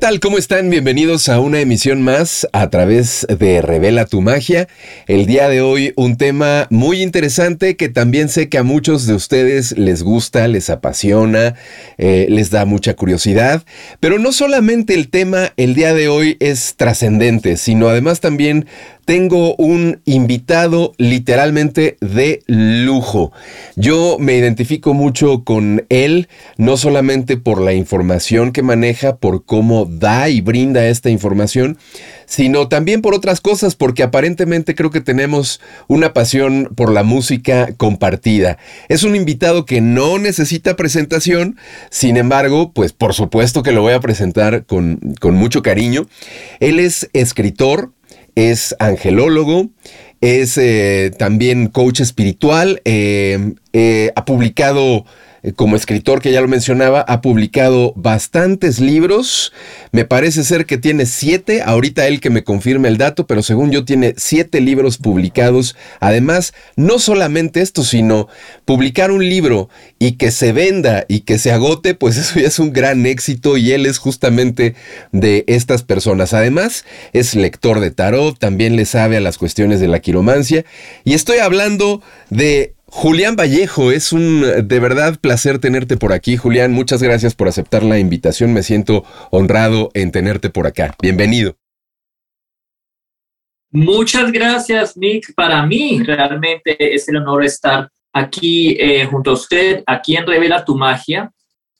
¿Qué tal? ¿Cómo están? Bienvenidos a una emisión más a través de Revela tu Magia. El día de hoy un tema muy interesante que también sé que a muchos de ustedes les gusta, les apasiona, eh, les da mucha curiosidad. Pero no solamente el tema el día de hoy es trascendente, sino además también tengo un invitado literalmente de lujo. Yo me identifico mucho con él, no solamente por la información que maneja, por cómo da y brinda esta información, sino también por otras cosas, porque aparentemente creo que tenemos una pasión por la música compartida. Es un invitado que no necesita presentación, sin embargo, pues por supuesto que lo voy a presentar con, con mucho cariño. Él es escritor, es angelólogo, es eh, también coach espiritual, eh, eh, ha publicado como escritor que ya lo mencionaba, ha publicado bastantes libros. Me parece ser que tiene siete, ahorita él que me confirme el dato, pero según yo tiene siete libros publicados. Además, no solamente esto, sino publicar un libro y que se venda y que se agote, pues eso ya es un gran éxito y él es justamente de estas personas. Además, es lector de tarot, también le sabe a las cuestiones de la quiromancia. Y estoy hablando de Julián Vallejo, es un de verdad placer tenerte por aquí. Julián, muchas gracias por aceptar la invitación. Me siento honrado en tenerte por acá. Bienvenido. Muchas gracias, Nick. Para mí realmente es el honor estar aquí eh, junto a usted, aquí en Revela tu Magia,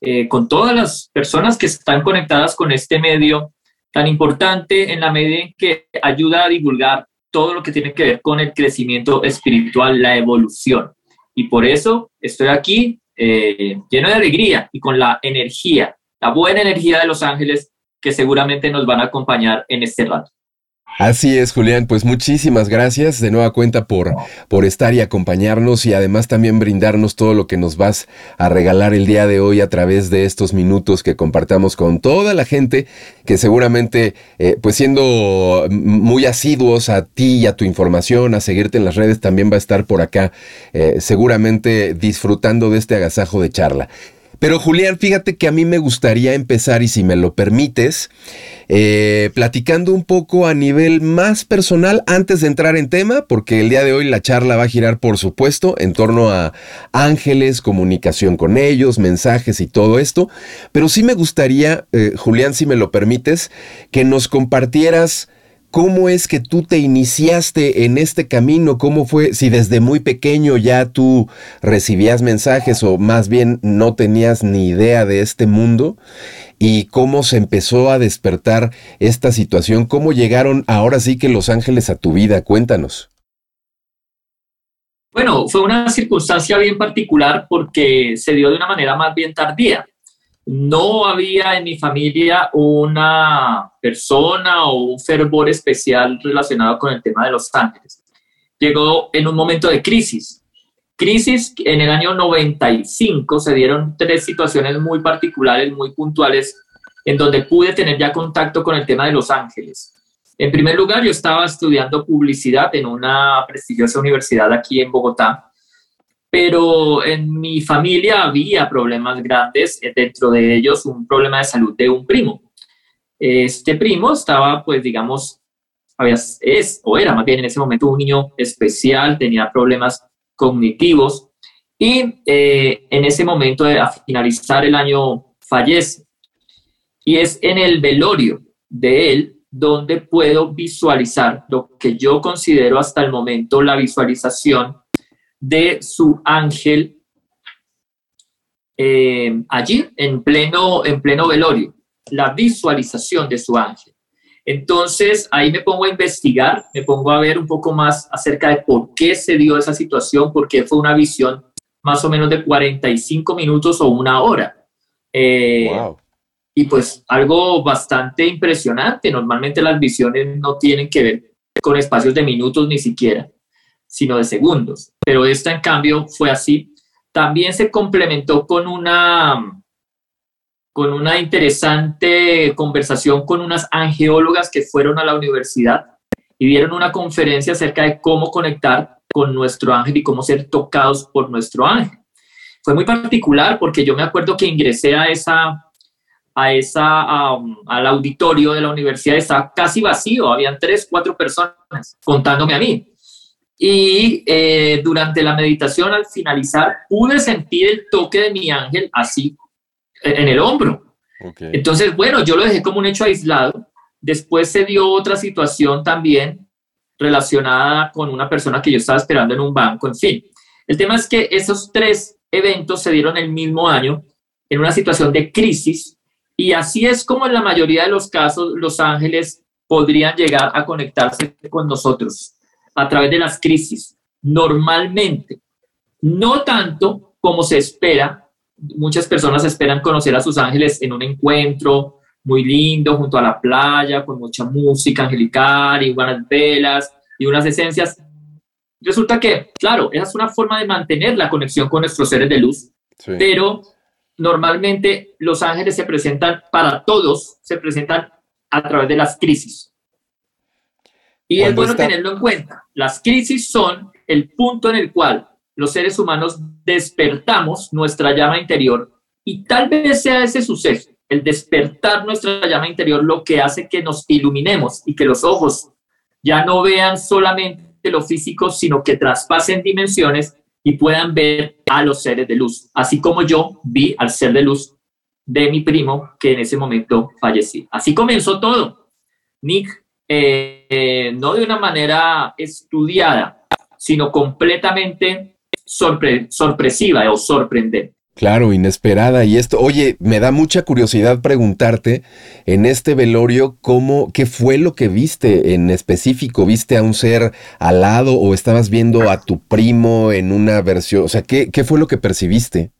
eh, con todas las personas que están conectadas con este medio tan importante en la medida en que ayuda a divulgar todo lo que tiene que ver con el crecimiento espiritual, la evolución. Y por eso estoy aquí eh, lleno de alegría y con la energía, la buena energía de los ángeles que seguramente nos van a acompañar en este rato. Así es, Julián. Pues muchísimas gracias de nueva cuenta por, por estar y acompañarnos y además también brindarnos todo lo que nos vas a regalar el día de hoy a través de estos minutos que compartamos con toda la gente que seguramente, eh, pues siendo muy asiduos a ti y a tu información, a seguirte en las redes, también va a estar por acá, eh, seguramente disfrutando de este agasajo de charla. Pero Julián, fíjate que a mí me gustaría empezar, y si me lo permites, eh, platicando un poco a nivel más personal antes de entrar en tema, porque el día de hoy la charla va a girar, por supuesto, en torno a ángeles, comunicación con ellos, mensajes y todo esto. Pero sí me gustaría, eh, Julián, si me lo permites, que nos compartieras ¿Cómo es que tú te iniciaste en este camino? ¿Cómo fue? Si desde muy pequeño ya tú recibías mensajes o más bien no tenías ni idea de este mundo y cómo se empezó a despertar esta situación, cómo llegaron ahora sí que los ángeles a tu vida, cuéntanos. Bueno, fue una circunstancia bien particular porque se dio de una manera más bien tardía no había en mi familia una persona o un fervor especial relacionado con el tema de los ángeles. Llegó en un momento de crisis. Crisis en el año 95 se dieron tres situaciones muy particulares, muy puntuales, en donde pude tener ya contacto con el tema de los ángeles. En primer lugar, yo estaba estudiando publicidad en una prestigiosa universidad aquí en Bogotá pero en mi familia había problemas grandes, eh, dentro de ellos un problema de salud de un primo. Este primo estaba, pues, digamos, había, es o era más bien en ese momento un niño especial, tenía problemas cognitivos y eh, en ese momento, a finalizar el año, fallece. Y es en el velorio de él donde puedo visualizar lo que yo considero hasta el momento la visualización de su ángel eh, allí en pleno, en pleno velorio, la visualización de su ángel. Entonces ahí me pongo a investigar, me pongo a ver un poco más acerca de por qué se dio esa situación, por qué fue una visión más o menos de 45 minutos o una hora. Eh, y pues algo bastante impresionante. Normalmente las visiones no tienen que ver con espacios de minutos ni siquiera sino de segundos. Pero esta, en cambio, fue así. También se complementó con una, con una interesante conversación con unas angeólogas que fueron a la universidad y dieron una conferencia acerca de cómo conectar con nuestro ángel y cómo ser tocados por nuestro ángel. Fue muy particular porque yo me acuerdo que ingresé a esa, a esa, al auditorio de la universidad estaba casi vacío, habían tres, cuatro personas contándome a mí. Y eh, durante la meditación, al finalizar, pude sentir el toque de mi ángel así en el hombro. Entonces, bueno, yo lo dejé como un hecho aislado. Después se dio otra situación también relacionada con una persona que yo estaba esperando en un banco, en fin. El tema es que esos tres eventos se dieron el mismo año en una situación de crisis y así es como en la mayoría de los casos los ángeles podrían llegar a conectarse con nosotros a través de las crisis. Normalmente, no tanto como se espera, muchas personas esperan conocer a sus ángeles en un encuentro muy lindo junto a la playa, con mucha música angelical y buenas velas y unas esencias. Resulta que, claro, esa es una forma de mantener la conexión con nuestros seres de luz, pero normalmente los ángeles se presentan para todos, se presentan a través de las crisis. Y es bueno tenerlo en cuenta. Las crisis son el punto en el cual los seres humanos despertamos nuestra llama interior y tal vez sea ese suceso, el despertar nuestra llama interior, lo que hace que nos iluminemos y que los ojos ya no vean solamente lo físico, sino que traspasen dimensiones y puedan ver a los seres de luz, así como yo vi al ser de luz de mi primo que en ese momento falleció. Así comenzó todo. Nick, eh, no de una manera estudiada, sino completamente sorpresiva o sorprendente. Claro, inesperada. Y esto, oye, me da mucha curiosidad preguntarte en este velorio cómo, qué fue lo que viste en específico. ¿Viste a un ser alado o estabas viendo a tu primo en una versión? O sea, ¿qué, qué fue lo que percibiste?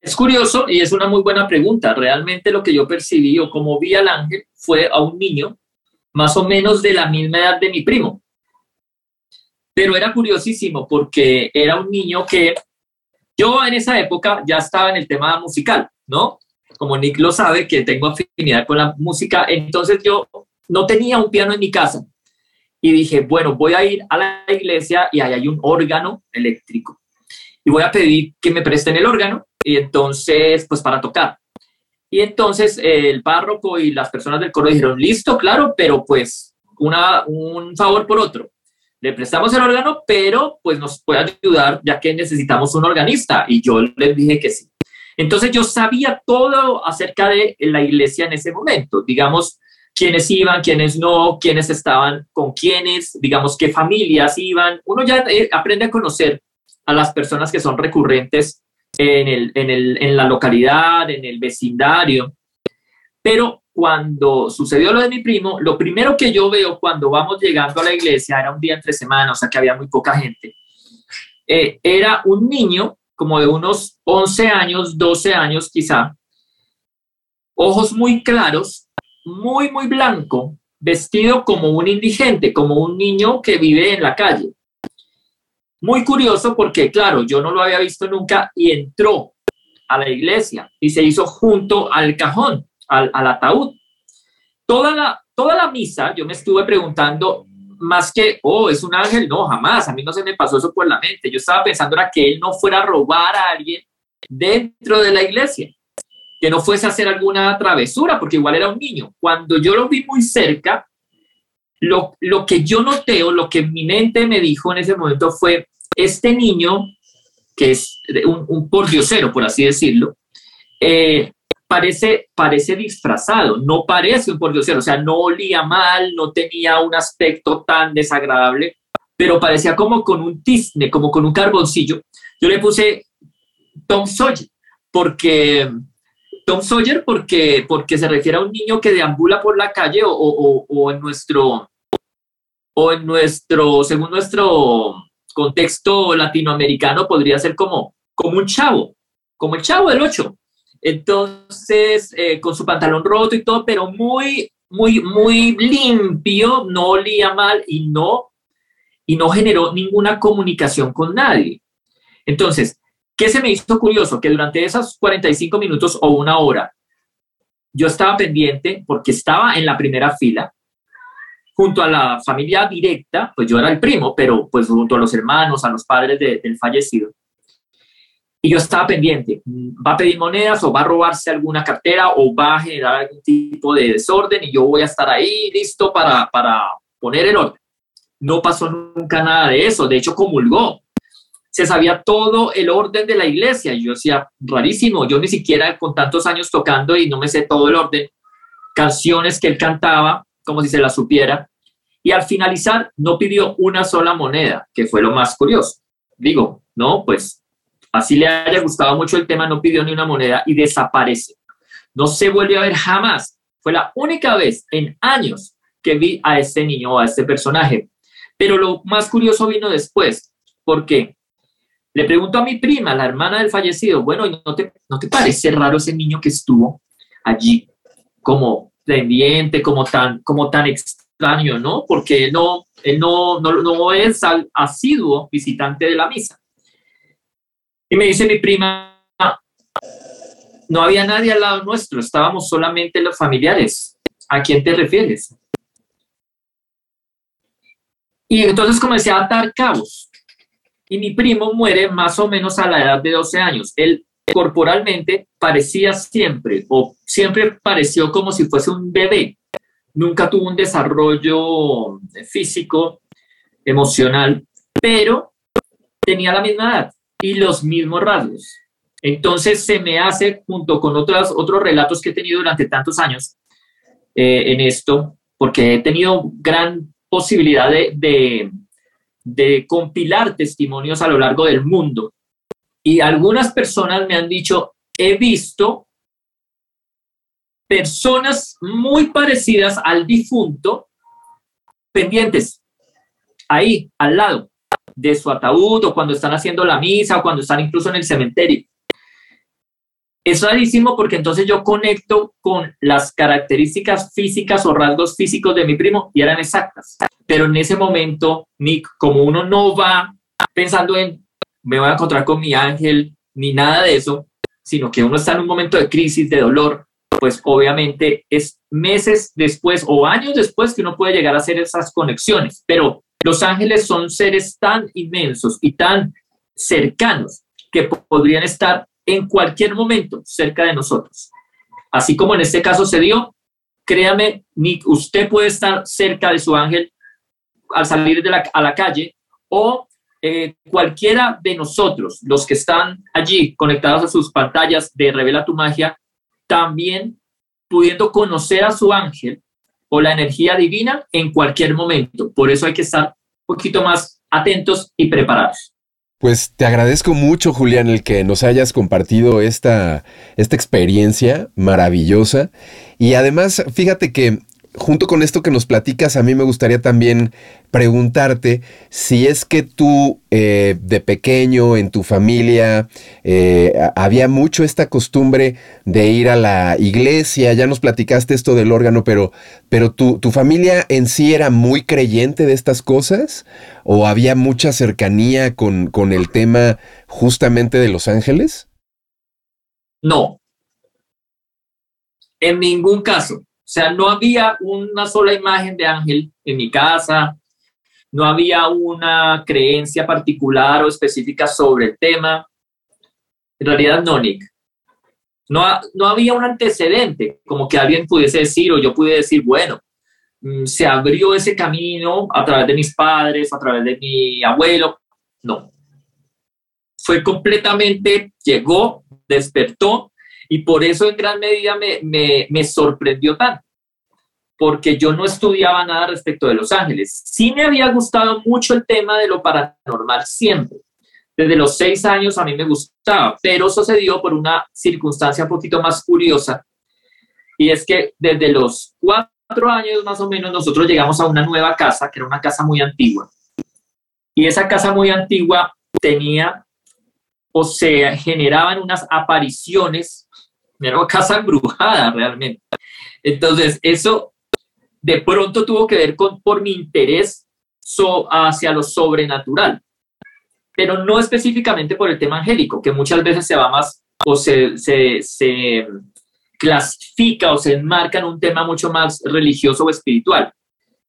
Es curioso y es una muy buena pregunta. Realmente lo que yo percibí o como vi al ángel fue a un niño más o menos de la misma edad de mi primo. Pero era curiosísimo porque era un niño que yo en esa época ya estaba en el tema musical, ¿no? Como Nick lo sabe, que tengo afinidad con la música, entonces yo no tenía un piano en mi casa. Y dije, bueno, voy a ir a la iglesia y ahí hay un órgano eléctrico. Y voy a pedir que me presten el órgano y entonces, pues para tocar. Y entonces el párroco y las personas del coro dijeron, listo, claro, pero pues una, un favor por otro le prestamos el órgano, pero pues nos puede ayudar ya que necesitamos un organista. Y yo les dije que sí. Entonces yo sabía todo acerca de la iglesia en ese momento, digamos, quiénes iban, quiénes no, quiénes estaban con quiénes, digamos, qué familias iban. Uno ya eh, aprende a conocer a las personas que son recurrentes en, el, en, el, en la localidad, en el vecindario. Pero cuando sucedió lo de mi primo, lo primero que yo veo cuando vamos llegando a la iglesia, era un día entre semanas, o sea que había muy poca gente, eh, era un niño como de unos 11 años, 12 años quizá, ojos muy claros, muy, muy blanco, vestido como un indigente, como un niño que vive en la calle. Muy curioso porque, claro, yo no lo había visto nunca y entró a la iglesia y se hizo junto al cajón al, ataúd. Toda la, toda la misa yo me estuve preguntando, más que, oh, es un ángel, no, jamás, a mí no se me pasó eso por la mente. Yo estaba pensando era que él no fuera a robar a alguien dentro de la iglesia, que no fuese a hacer alguna travesura, porque igual era un niño. Cuando yo lo vi muy cerca, lo, lo que yo noté o lo que mi mente me dijo en ese momento fue, este niño, que es un, un pordiosero, por así decirlo, eh, parece, parece disfrazado, no parece un pordiosero, o sea, no olía mal, no tenía un aspecto tan desagradable, pero parecía como con un tizne, como con un carboncillo. Yo le puse Tom Sawyer, porque Tom Sawyer porque, porque se refiere a un niño que deambula por la calle o, o, o en nuestro, o en nuestro, según nuestro contexto latinoamericano, podría ser como, como un chavo, como el chavo del ocho. Entonces, eh, con su pantalón roto y todo, pero muy, muy, muy limpio, no olía mal y no, y no generó ninguna comunicación con nadie. Entonces, ¿qué se me hizo curioso? Que durante esos 45 minutos o una hora, yo estaba pendiente porque estaba en la primera fila, junto a la familia directa, pues yo era el primo, pero pues junto a los hermanos, a los padres del fallecido. Y yo estaba pendiente, va a pedir monedas o va a robarse alguna cartera o va a generar algún tipo de desorden y yo voy a estar ahí listo para, para poner el orden. No pasó nunca nada de eso, de hecho comulgó. Se sabía todo el orden de la iglesia yo decía, rarísimo, yo ni siquiera con tantos años tocando y no me sé todo el orden, canciones que él cantaba como si se las supiera. Y al finalizar no pidió una sola moneda, que fue lo más curioso. Digo, no, pues así le haya gustado mucho el tema, no pidió ni una moneda y desaparece. No se vuelve a ver jamás. Fue la única vez en años que vi a este niño o a este personaje. Pero lo más curioso vino después, porque le pregunto a mi prima, la hermana del fallecido, bueno, ¿no te, ¿no te parece raro ese niño que estuvo allí como pendiente, como tan, como tan extraño, ¿no? Porque no, él no, no, es asiduo visitante de la misa. Y me dice mi prima, no había nadie al lado nuestro, estábamos solamente los familiares. ¿A quién te refieres? Y entonces comencé a atar cabos. Y mi primo muere más o menos a la edad de 12 años. Él corporalmente parecía siempre, o siempre pareció como si fuese un bebé. Nunca tuvo un desarrollo físico, emocional, pero tenía la misma edad y los mismos rasgos. Entonces se me hace, junto con otros, otros relatos que he tenido durante tantos años eh, en esto, porque he tenido gran posibilidad de, de, de compilar testimonios a lo largo del mundo. Y algunas personas me han dicho, he visto personas muy parecidas al difunto pendientes ahí, al lado de su ataúd o cuando están haciendo la misa o cuando están incluso en el cementerio. Es rarísimo porque entonces yo conecto con las características físicas o rasgos físicos de mi primo y eran exactas. Pero en ese momento, Nick, como uno no va pensando en me voy a encontrar con mi ángel ni nada de eso, sino que uno está en un momento de crisis, de dolor, pues obviamente es meses después o años después que uno puede llegar a hacer esas conexiones. Pero los ángeles son seres tan inmensos y tan cercanos que podrían estar en cualquier momento cerca de nosotros. Así como en este caso se dio, créame, ni usted puede estar cerca de su ángel al salir de la, a la calle o eh, cualquiera de nosotros, los que están allí conectados a sus pantallas de Revela tu Magia, también pudiendo conocer a su ángel o la energía divina en cualquier momento. Por eso hay que estar un poquito más atentos y preparados. Pues te agradezco mucho, Julián, el que nos hayas compartido esta, esta experiencia maravillosa. Y además, fíjate que junto con esto que nos platicas, a mí me gustaría también preguntarte si es que tú eh, de pequeño en tu familia eh, había mucho esta costumbre de ir a la iglesia, ya nos platicaste esto del órgano, pero, pero tu, tu familia en sí era muy creyente de estas cosas o había mucha cercanía con, con el tema justamente de los ángeles? No, en ningún caso. O sea, no había una sola imagen de ángel en mi casa, no había una creencia particular o específica sobre el tema. En realidad, no, Nick. No, no había un antecedente, como que alguien pudiese decir, o yo pude decir, bueno, mm, se abrió ese camino a través de mis padres, a través de mi abuelo. No. Fue completamente, llegó, despertó y por eso en gran medida me, me, sorprendió tanto, porque yo no estudiaba nada respecto de Los Ángeles. Sí me había gustado mucho el tema de lo paranormal siempre. Desde los seis años a mí me gustaba, pero sucedió por una circunstancia un poquito más curiosa. Y es que desde los cuatro años más o menos nosotros llegamos a una nueva casa, que era una casa muy antigua. Y esa casa muy antigua tenía o se generaban unas apariciones una casa embrujada realmente. Entonces, eso de pronto tuvo que ver con, por mi interés hacia lo sobrenatural, pero no específicamente por el tema angélico, que muchas veces se va más o se, se, se clasifica o se enmarca en un tema mucho más religioso o espiritual.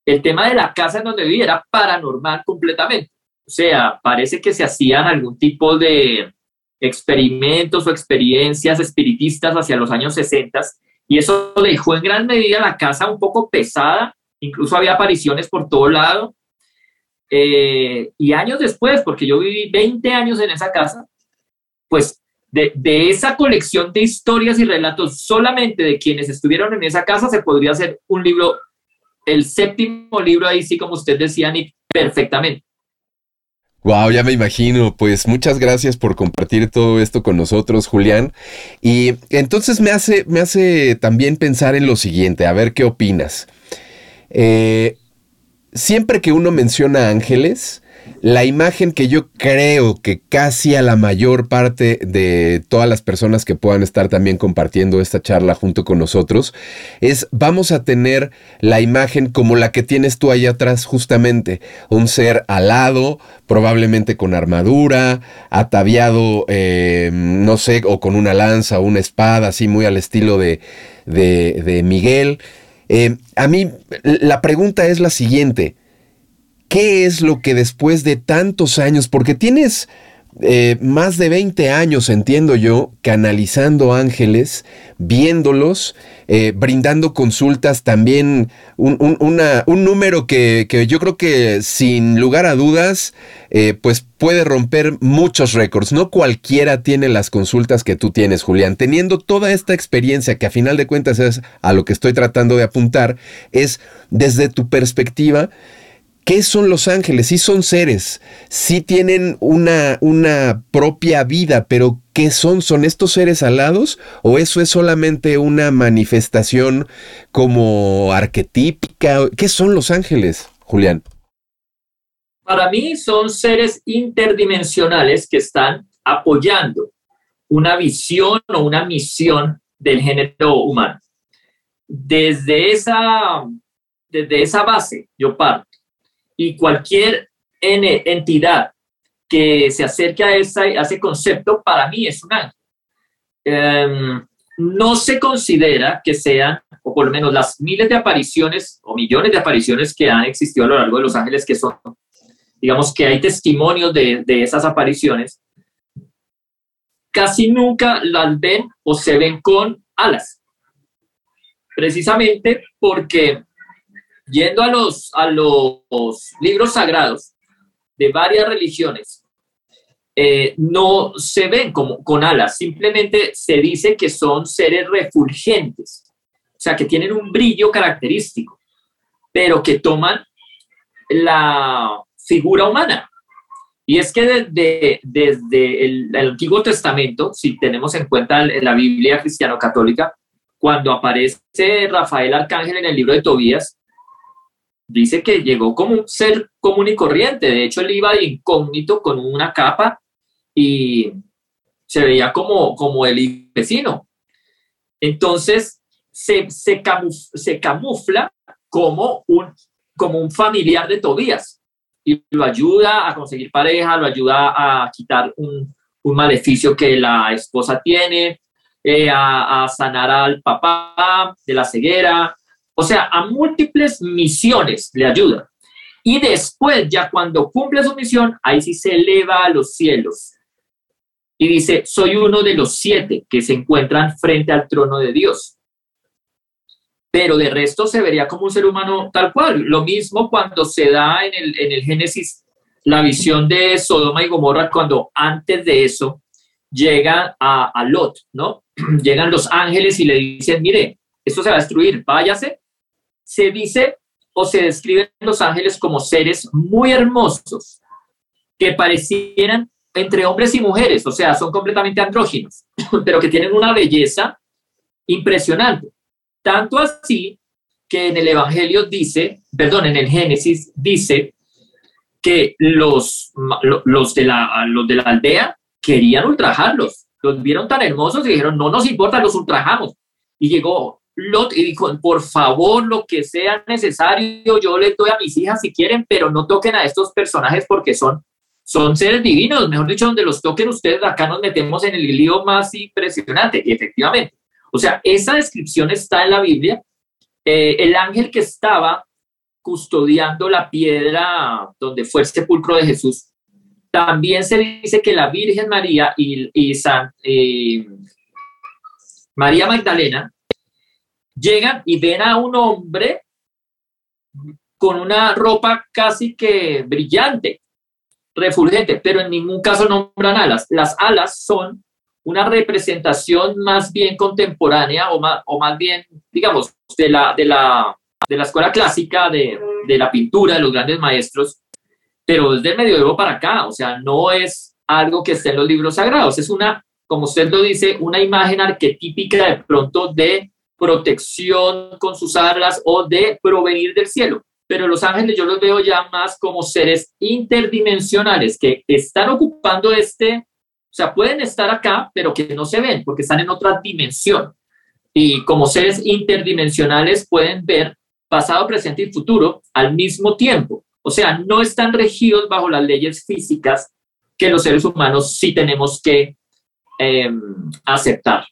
El tema de la casa en donde vivía era paranormal completamente. O sea, parece que se hacían algún tipo de, experimentos o experiencias espiritistas hacia los años 60 y eso dejó en gran medida la casa un poco pesada, incluso había apariciones por todo lado. Eh, y años después, porque yo viví 20 años en esa casa, pues de, de, esa colección de historias y relatos solamente de quienes estuvieron en esa casa se podría hacer un libro, el séptimo libro ahí sí, como usted decía, Nick, perfectamente. Wow, ya me imagino. Pues muchas gracias por compartir todo esto con nosotros, Julián. Y entonces me hace, me hace también pensar en lo siguiente, a ver qué opinas. Eh, siempre que uno menciona ángeles, la imagen que yo creo que casi a la mayor parte de todas las personas que puedan estar también compartiendo esta charla junto con nosotros es vamos a tener la imagen como la que tienes tú ahí atrás justamente, un ser alado, probablemente con armadura, ataviado, eh, no sé, o con una lanza o una espada, así muy al estilo de, de, Miguel. Eh, a mí la pregunta es la siguiente. ¿Qué es lo que después de tantos años, porque tienes eh, más de 20 años, entiendo yo, canalizando ángeles, viéndolos, eh, brindando consultas, también un, número que, yo creo que sin lugar a dudas, eh, pues puede romper muchos récords. No cualquiera tiene las consultas que tú tienes, Julián. Teniendo toda esta experiencia, que a final de cuentas es a lo que estoy tratando de apuntar, es desde tu perspectiva, ¿Qué son los ángeles? Sí son seres, sí tienen una, una propia vida, pero ¿qué son? ¿Son estos seres alados o eso es solamente una manifestación como arquetípica? ¿Qué son los ángeles, Julián? Para mí son seres interdimensionales que están apoyando una visión o una misión del género humano. Desde esa, desde esa base yo parto y cualquier entidad que se acerque a, ese concepto, para mí es un ángel. Em, no se considera que sean, o por lo menos las miles de apariciones o millones de apariciones que han existido a lo largo de Los Ángeles, que son, digamos que hay testimonios de, de esas apariciones, casi nunca las ven o se ven con alas. Precisamente porque Yendo a los, a los libros sagrados de varias religiones, eh, no se ven como con alas, simplemente se dice que son seres refulgentes, o sea, que tienen un brillo característico, pero que toman la figura humana. Y es que desde, desde el, Antiguo Testamento, si tenemos en cuenta la Biblia cristiano-católica, cuando aparece Rafael Arcángel en el libro de Tobías, dice que llegó como un ser común y corriente. De hecho, él iba incógnito con una capa y se veía como, como el vecino. Entonces, se, se, camufla como un, como un familiar de Tobías y lo ayuda a conseguir pareja, lo ayuda a quitar un, maleficio que la esposa tiene, eh, a sanar al papá de la ceguera, o sea, a múltiples misiones le ayuda. Y después, ya cuando cumple su misión, ahí sí se eleva a los cielos. Y dice, soy uno de los siete que se encuentran frente al trono de Dios. Pero de resto se vería como un ser humano tal cual. Lo mismo cuando se da en el, en el Génesis la visión de Sodoma y Gomorra, cuando antes de eso llega a, a Lot, ¿no? Llegan los ángeles y le dicen, mire, esto se va a destruir, váyase se dice o se describen los ángeles como seres muy hermosos, que parecieran entre hombres y mujeres, o sea, son completamente andróginos, pero que tienen una belleza impresionante. Tanto así que en el Evangelio dice, perdón, en el Génesis dice que los, los, de, la, los de la aldea querían ultrajarlos. Los vieron tan hermosos y dijeron, no nos importa, los ultrajamos. Y llegó Y dijo, por favor, lo que sea necesario, yo les doy a mis hijas si quieren, pero no toquen a estos personajes porque son, son seres divinos. Mejor dicho, donde los toquen ustedes, acá nos metemos en el lío más impresionante. Y efectivamente, o sea, esa descripción está en la Biblia. Eh, el ángel que estaba custodiando la piedra donde fue el sepulcro de Jesús, también se dice que la Virgen María y, San, María Magdalena llegan y ven a un hombre con una ropa casi que brillante, refulgente, pero en ningún caso nombran alas. Las alas son una representación más bien contemporánea o más, o más bien, digamos, de la, de la, de la escuela clásica de, de la pintura de los grandes maestros, pero desde el medioevo para acá, o sea, no es algo que esté en los libros sagrados, es una, como usted lo dice, una imagen arquetípica de pronto de protección con sus alas o de provenir del cielo. Pero los ángeles yo los veo ya más como seres interdimensionales que están ocupando este, o sea, pueden estar acá, pero que no se ven porque están en otra dimensión. Y como seres interdimensionales pueden ver pasado, presente y futuro al mismo tiempo. O sea, no están regidos bajo las leyes físicas que los seres humanos sí tenemos que em, aceptar.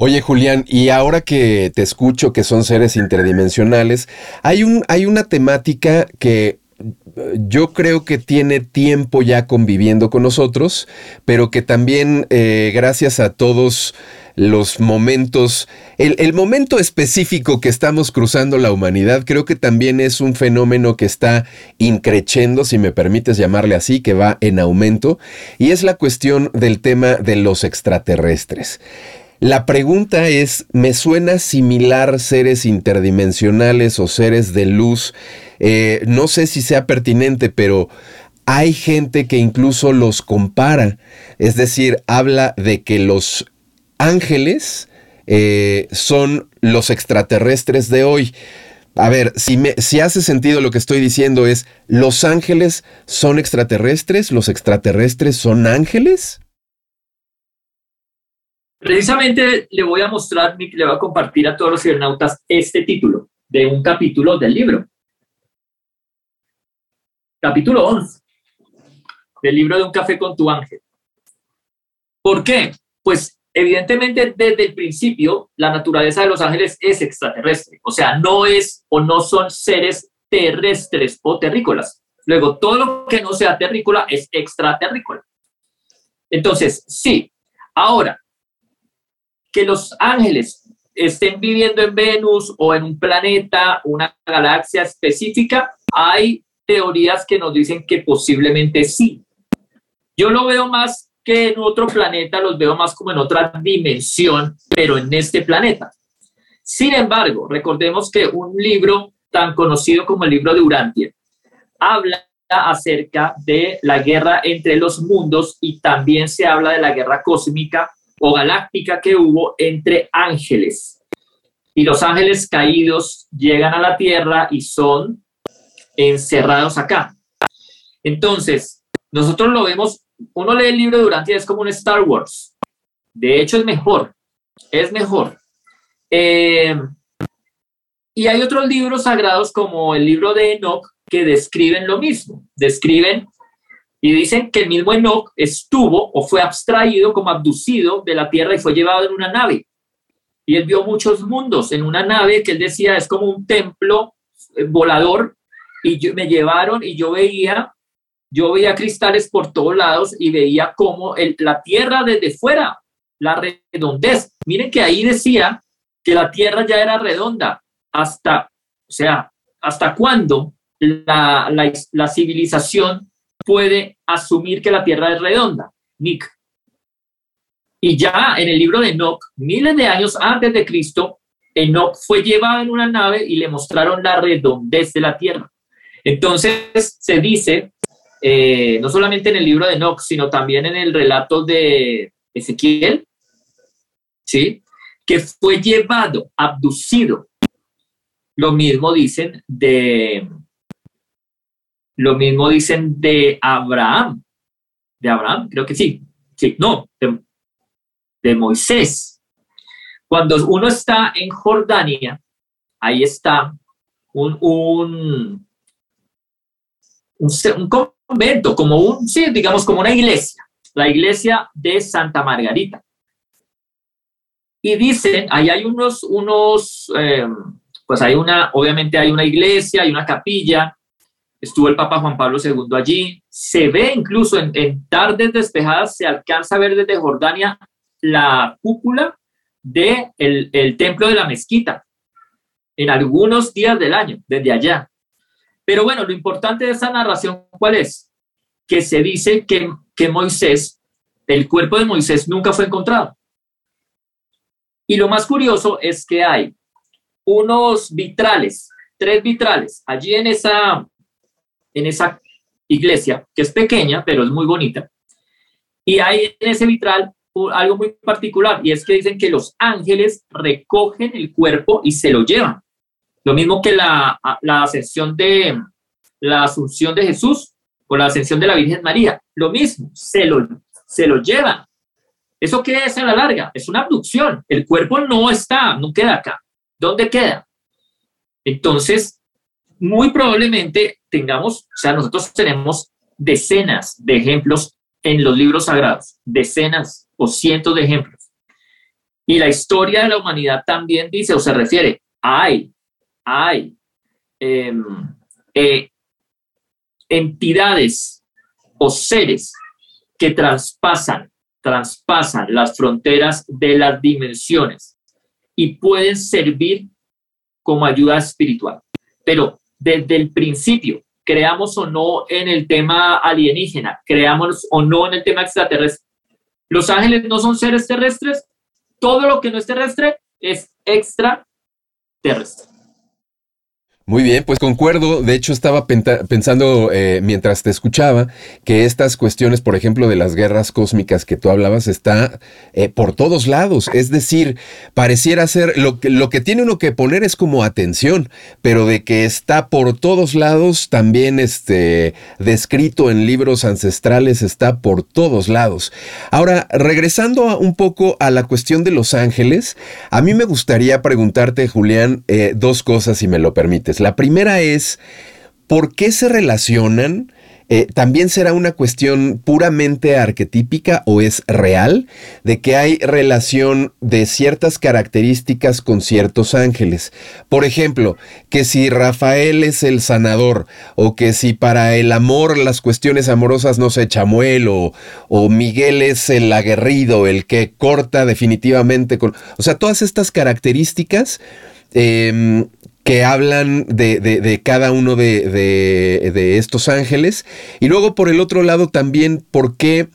Oye, Julián, y ahora que te escucho que son seres interdimensionales, hay, un, hay una temática que eh, yo creo que tiene tiempo ya conviviendo con nosotros, pero que también eh, gracias a todos los momentos, el, el, momento específico que estamos cruzando la humanidad, creo que también es un fenómeno que está increciendo, si me permites llamarle así, que va en aumento, y es la cuestión del tema de los extraterrestres. La pregunta es, ¿me suena similar seres interdimensionales o seres de luz? Eh, no sé si sea pertinente, pero hay gente que incluso los compara. Es decir, habla de que los ángeles eh, son los extraterrestres de hoy. A ver, si, me, si hace sentido lo que estoy diciendo es, ¿los ángeles son extraterrestres? ¿Los extraterrestres son ángeles? Precisamente le voy a mostrar, le voy a compartir a todos los cibernautas este título de un capítulo del libro. Capítulo 11 del libro de Un café con tu ángel. ¿Por qué? Pues evidentemente desde el principio la naturaleza de los ángeles es extraterrestre, o sea, no es o no son seres terrestres o terrícolas. Luego, todo lo que no sea terrícola es extraterrícola. Entonces, sí. Ahora, que los ángeles estén viviendo en Venus o en un planeta, una galaxia específica, hay teorías que nos dicen que posiblemente sí. Yo lo veo más que en otro planeta, los veo más como en otra dimensión, pero en este planeta. Sin embargo, recordemos que un libro tan conocido como el libro de Urantia habla acerca de la guerra entre los mundos y también se habla de la guerra cósmica o galáctica que hubo entre ángeles. Y los ángeles caídos llegan a la tierra y son encerrados acá. Entonces, nosotros lo vemos, uno lee el libro Durante es como un Star Wars. De hecho, es mejor, es mejor. Eh, y hay otros libros sagrados como el libro de Enoch que describen lo mismo, describen y dicen que el mismo Enoch estuvo o fue abstraído como abducido de la tierra y fue llevado en una nave. Y él vio muchos mundos en una nave que él decía es como un templo eh, volador. Y me llevaron y yo veía, yo veía cristales por todos lados y veía como la tierra desde fuera, la redondez. Miren que ahí decía que la tierra ya era redonda. Hasta, o sea, ¿hasta cuándo la, la, la civilización puede asumir que la Tierra es redonda? Nick. Y ya en el libro de Enoch, miles de años antes de Cristo, Enoch fue llevado en una nave y le mostraron la redondez de la Tierra. Entonces se dice, eh, no solamente en el libro de Enoch, sino también en el relato de Ezequiel, ¿sí? que fue llevado, abducido. Lo mismo dicen de, lo mismo dicen de Abraham. De Abraham, creo que sí. Sí, no, de, Moisés. Cuando uno está en Jordania, ahí está un, un, un, convento, como un, sí, digamos, como una iglesia, la iglesia de Santa Margarita. Y dicen, ahí hay unos, unos, eh, pues hay una, obviamente hay una iglesia, hay una capilla, estuvo el Papa Juan Pablo II allí, se ve incluso en, tardes despejadas, se alcanza a ver desde Jordania la cúpula del de el templo de la mezquita, en algunos días del año, desde allá. Pero bueno, lo importante de esa narración, ¿cuál es? Que se dice que, que Moisés, el cuerpo de Moisés nunca fue encontrado. Y lo más curioso es que hay unos vitrales, tres vitrales, allí en esa, en esa iglesia, que es pequeña, pero es muy bonita. Y hay en ese vitral algo muy particular, y es que dicen que los ángeles recogen el cuerpo y se lo llevan. Lo mismo que la, la ascensión de la asunción de Jesús o la ascensión de la Virgen María. Lo mismo, se lo, se lo llevan. ¿Eso qué es a la larga? Es una abducción. El cuerpo no está, no queda acá. ¿Dónde queda? Entonces, muy probablemente tengamos, o sea, nosotros tenemos decenas de ejemplos en los libros sagrados, decenas o cientos de ejemplos. Y la historia de la humanidad también dice o se refiere, hay, hay em, eh, entidades o seres que traspasan traspasan las fronteras de las dimensiones y pueden servir como ayuda espiritual. Pero desde el principio, creamos o no en el tema alienígena, creamos o no en el tema extraterrestre, los ángeles no son seres terrestres, todo lo que no es terrestre es extraterrestre. Muy bien, pues concuerdo. De hecho, estaba pensando eh, mientras te escuchaba que estas cuestiones, por ejemplo, de las guerras cósmicas que tú hablabas, está eh, por todos lados. Es decir, pareciera ser lo que, lo que tiene uno que poner es como atención, pero de que está por todos lados, también este, descrito en libros ancestrales, está por todos lados. Ahora, regresando un poco a la cuestión de los ángeles, a mí me gustaría preguntarte, Julián, eh, dos cosas, si me lo permites. La primera es, ¿por qué se relacionan? Eh, ¿También será una cuestión puramente arquetípica o es real de que hay relación de ciertas características con ciertos ángeles? Por ejemplo, que si Rafael es el sanador o que si para el amor las cuestiones amorosas no se Chamuel o, o Miguel es el aguerrido, el que corta definitivamente con... O sea, todas estas características... Em, que hablan de, cada uno de, estos ángeles. Y luego por el otro lado también por qué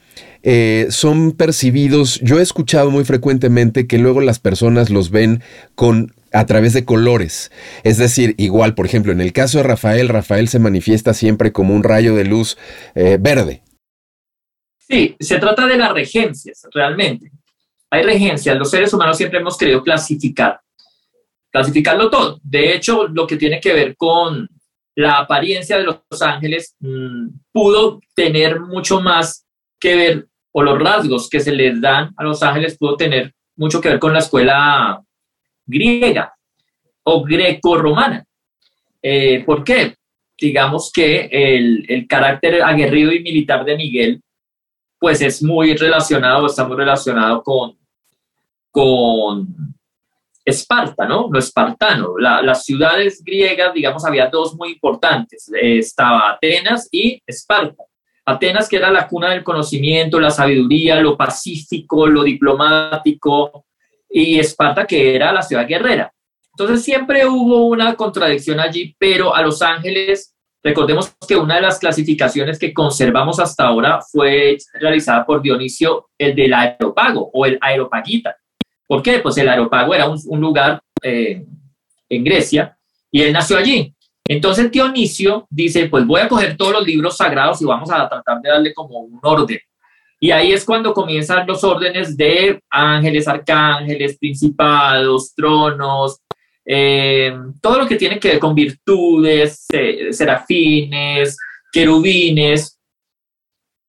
eh, son percibidos, yo he escuchado muy frecuentemente que luego las personas los ven con a través de colores. Es decir, igual, por ejemplo, en el caso de Rafael, Rafael se manifiesta siempre como un rayo de luz eh, verde. Sí, se trata de las regencias, realmente. Hay regencias, los seres humanos siempre hemos querido clasificar clasificarlo todo. De hecho, lo que tiene que ver con la apariencia de los ángeles mm, pudo tener mucho más que ver, o los rasgos que se les dan a los ángeles pudo tener mucho que ver con la escuela griega o greco-romana. Eh, ¿Por qué? Digamos que el, carácter aguerrido y militar de Miguel, pues es muy relacionado, está muy relacionado con, con Esparta, ¿no? Lo espartano. las ciudades griegas, digamos, había dos muy importantes. estaba Atenas y Esparta. Atenas, que era la cuna del conocimiento, la sabiduría, lo pacífico, lo diplomático, y Esparta, que era la ciudad guerrera. Entonces siempre hubo una contradicción allí, pero a Los Ángeles, recordemos que una de las clasificaciones que conservamos hasta ahora fue realizada por Dionisio, el del aeropago o el aeropagita ¿Por qué? Pues el Aeropago era un, lugar eh, en Grecia y él nació allí. Entonces Dionisio dice, pues voy a coger todos los libros sagrados y vamos a tratar de darle como un orden. Y ahí es cuando comienzan los órdenes de ángeles, arcángeles, principados, tronos, eh, todo lo que tiene que ver con virtudes, serafines, querubines.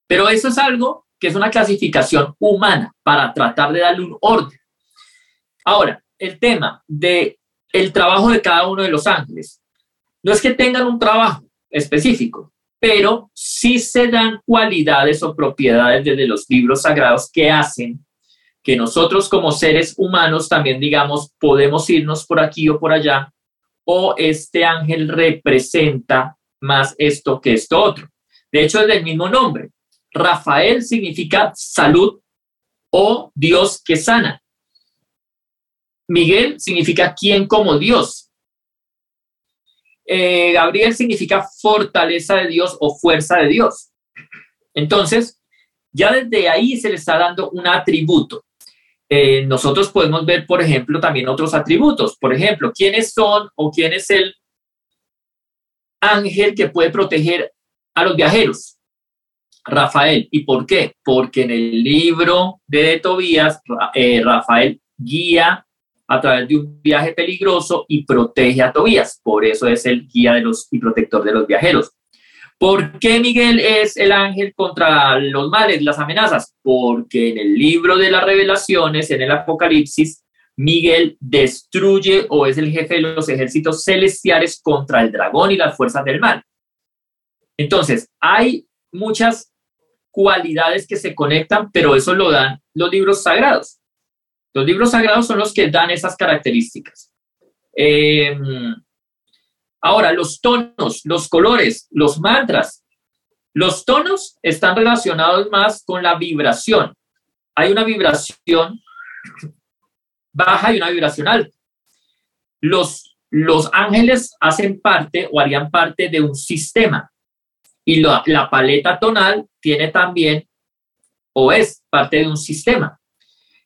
Pero eso es algo que es una clasificación humana para tratar de darle un orden. Ahora, el tema de el trabajo de cada uno de los ángeles. No es que tengan un trabajo específico, pero sí se dan cualidades o propiedades desde los libros sagrados que hacen que nosotros como seres humanos también digamos podemos irnos por aquí o por allá o este ángel representa más esto que esto otro. De hecho, es del mismo nombre. Rafael significa salud o Dios que sana. Miguel significa quien como Dios. Eh, Gabriel significa fortaleza de Dios o fuerza de Dios. Entonces, ya desde ahí se le está dando un atributo. Eh, nosotros podemos ver, por ejemplo, también otros atributos. Por ejemplo, quiénes son o quién es el ángel que puede proteger a los viajeros. Rafael. ¿Y por qué? Porque en el libro de Tobías, eh, Rafael guía a través de un viaje peligroso y protege a Tobías. Por eso es el guía de los, y protector de los viajeros. ¿Por qué Miguel es el ángel contra los males, las amenazas? Porque en el libro de las revelaciones, en el Apocalipsis, Miguel destruye o es el jefe de los ejércitos celestiales contra el dragón y las fuerzas del mal. Entonces, hay muchas cualidades que se conectan, pero eso lo dan los libros sagrados. Los libros sagrados son los que dan esas características. Em, ahora, los tonos, los colores, los mantras. Los tonos están relacionados más con la vibración. Hay una vibración baja y una vibración alta. Los, los ángeles hacen parte o harían parte de un sistema. Y la, la paleta tonal tiene también o es parte de un sistema.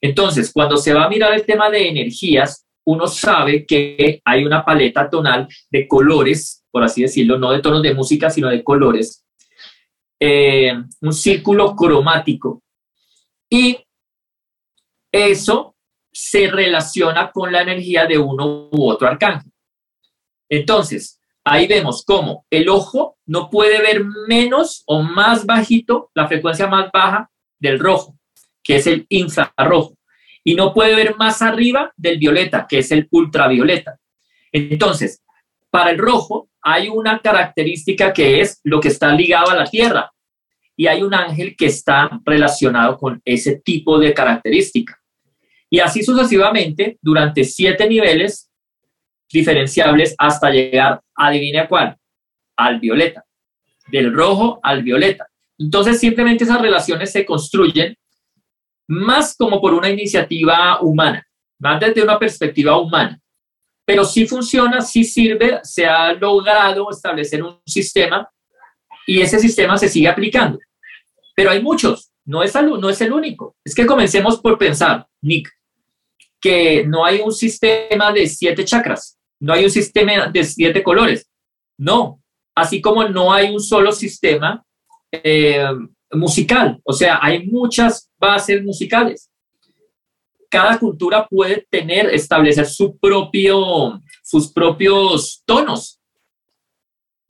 Entonces, cuando se va a mirar el tema de energías, uno sabe que hay una paleta tonal de colores, por así decirlo, no de tonos de música, sino de colores, eh, un círculo cromático. Y eso se relaciona con la energía de uno u otro arcángel. Entonces, ahí vemos cómo el ojo no puede ver menos o más bajito, la frecuencia más baja del rojo que es el infrarrojo, y no puede ver más arriba del violeta, que es el ultravioleta. Entonces, para el rojo hay una característica que es lo que está ligado a la Tierra, y hay un ángel que está relacionado con ese tipo de característica. Y así sucesivamente, durante siete niveles diferenciables hasta llegar, adivina cuál, al violeta, del rojo al violeta. Entonces, simplemente esas relaciones se construyen más como por una iniciativa humana, más desde una perspectiva humana. Pero sí funciona, sí sirve, se ha logrado establecer un sistema y ese sistema se sigue aplicando. Pero hay muchos, no es, no es el único. Es que comencemos por pensar, Nick, que no hay un sistema de siete chakras, no hay un sistema de siete colores. No, así como no hay un solo sistema eh, musical, o sea, hay muchas bases musicales. Cada cultura puede tener, establecer su propio, sus propios tonos,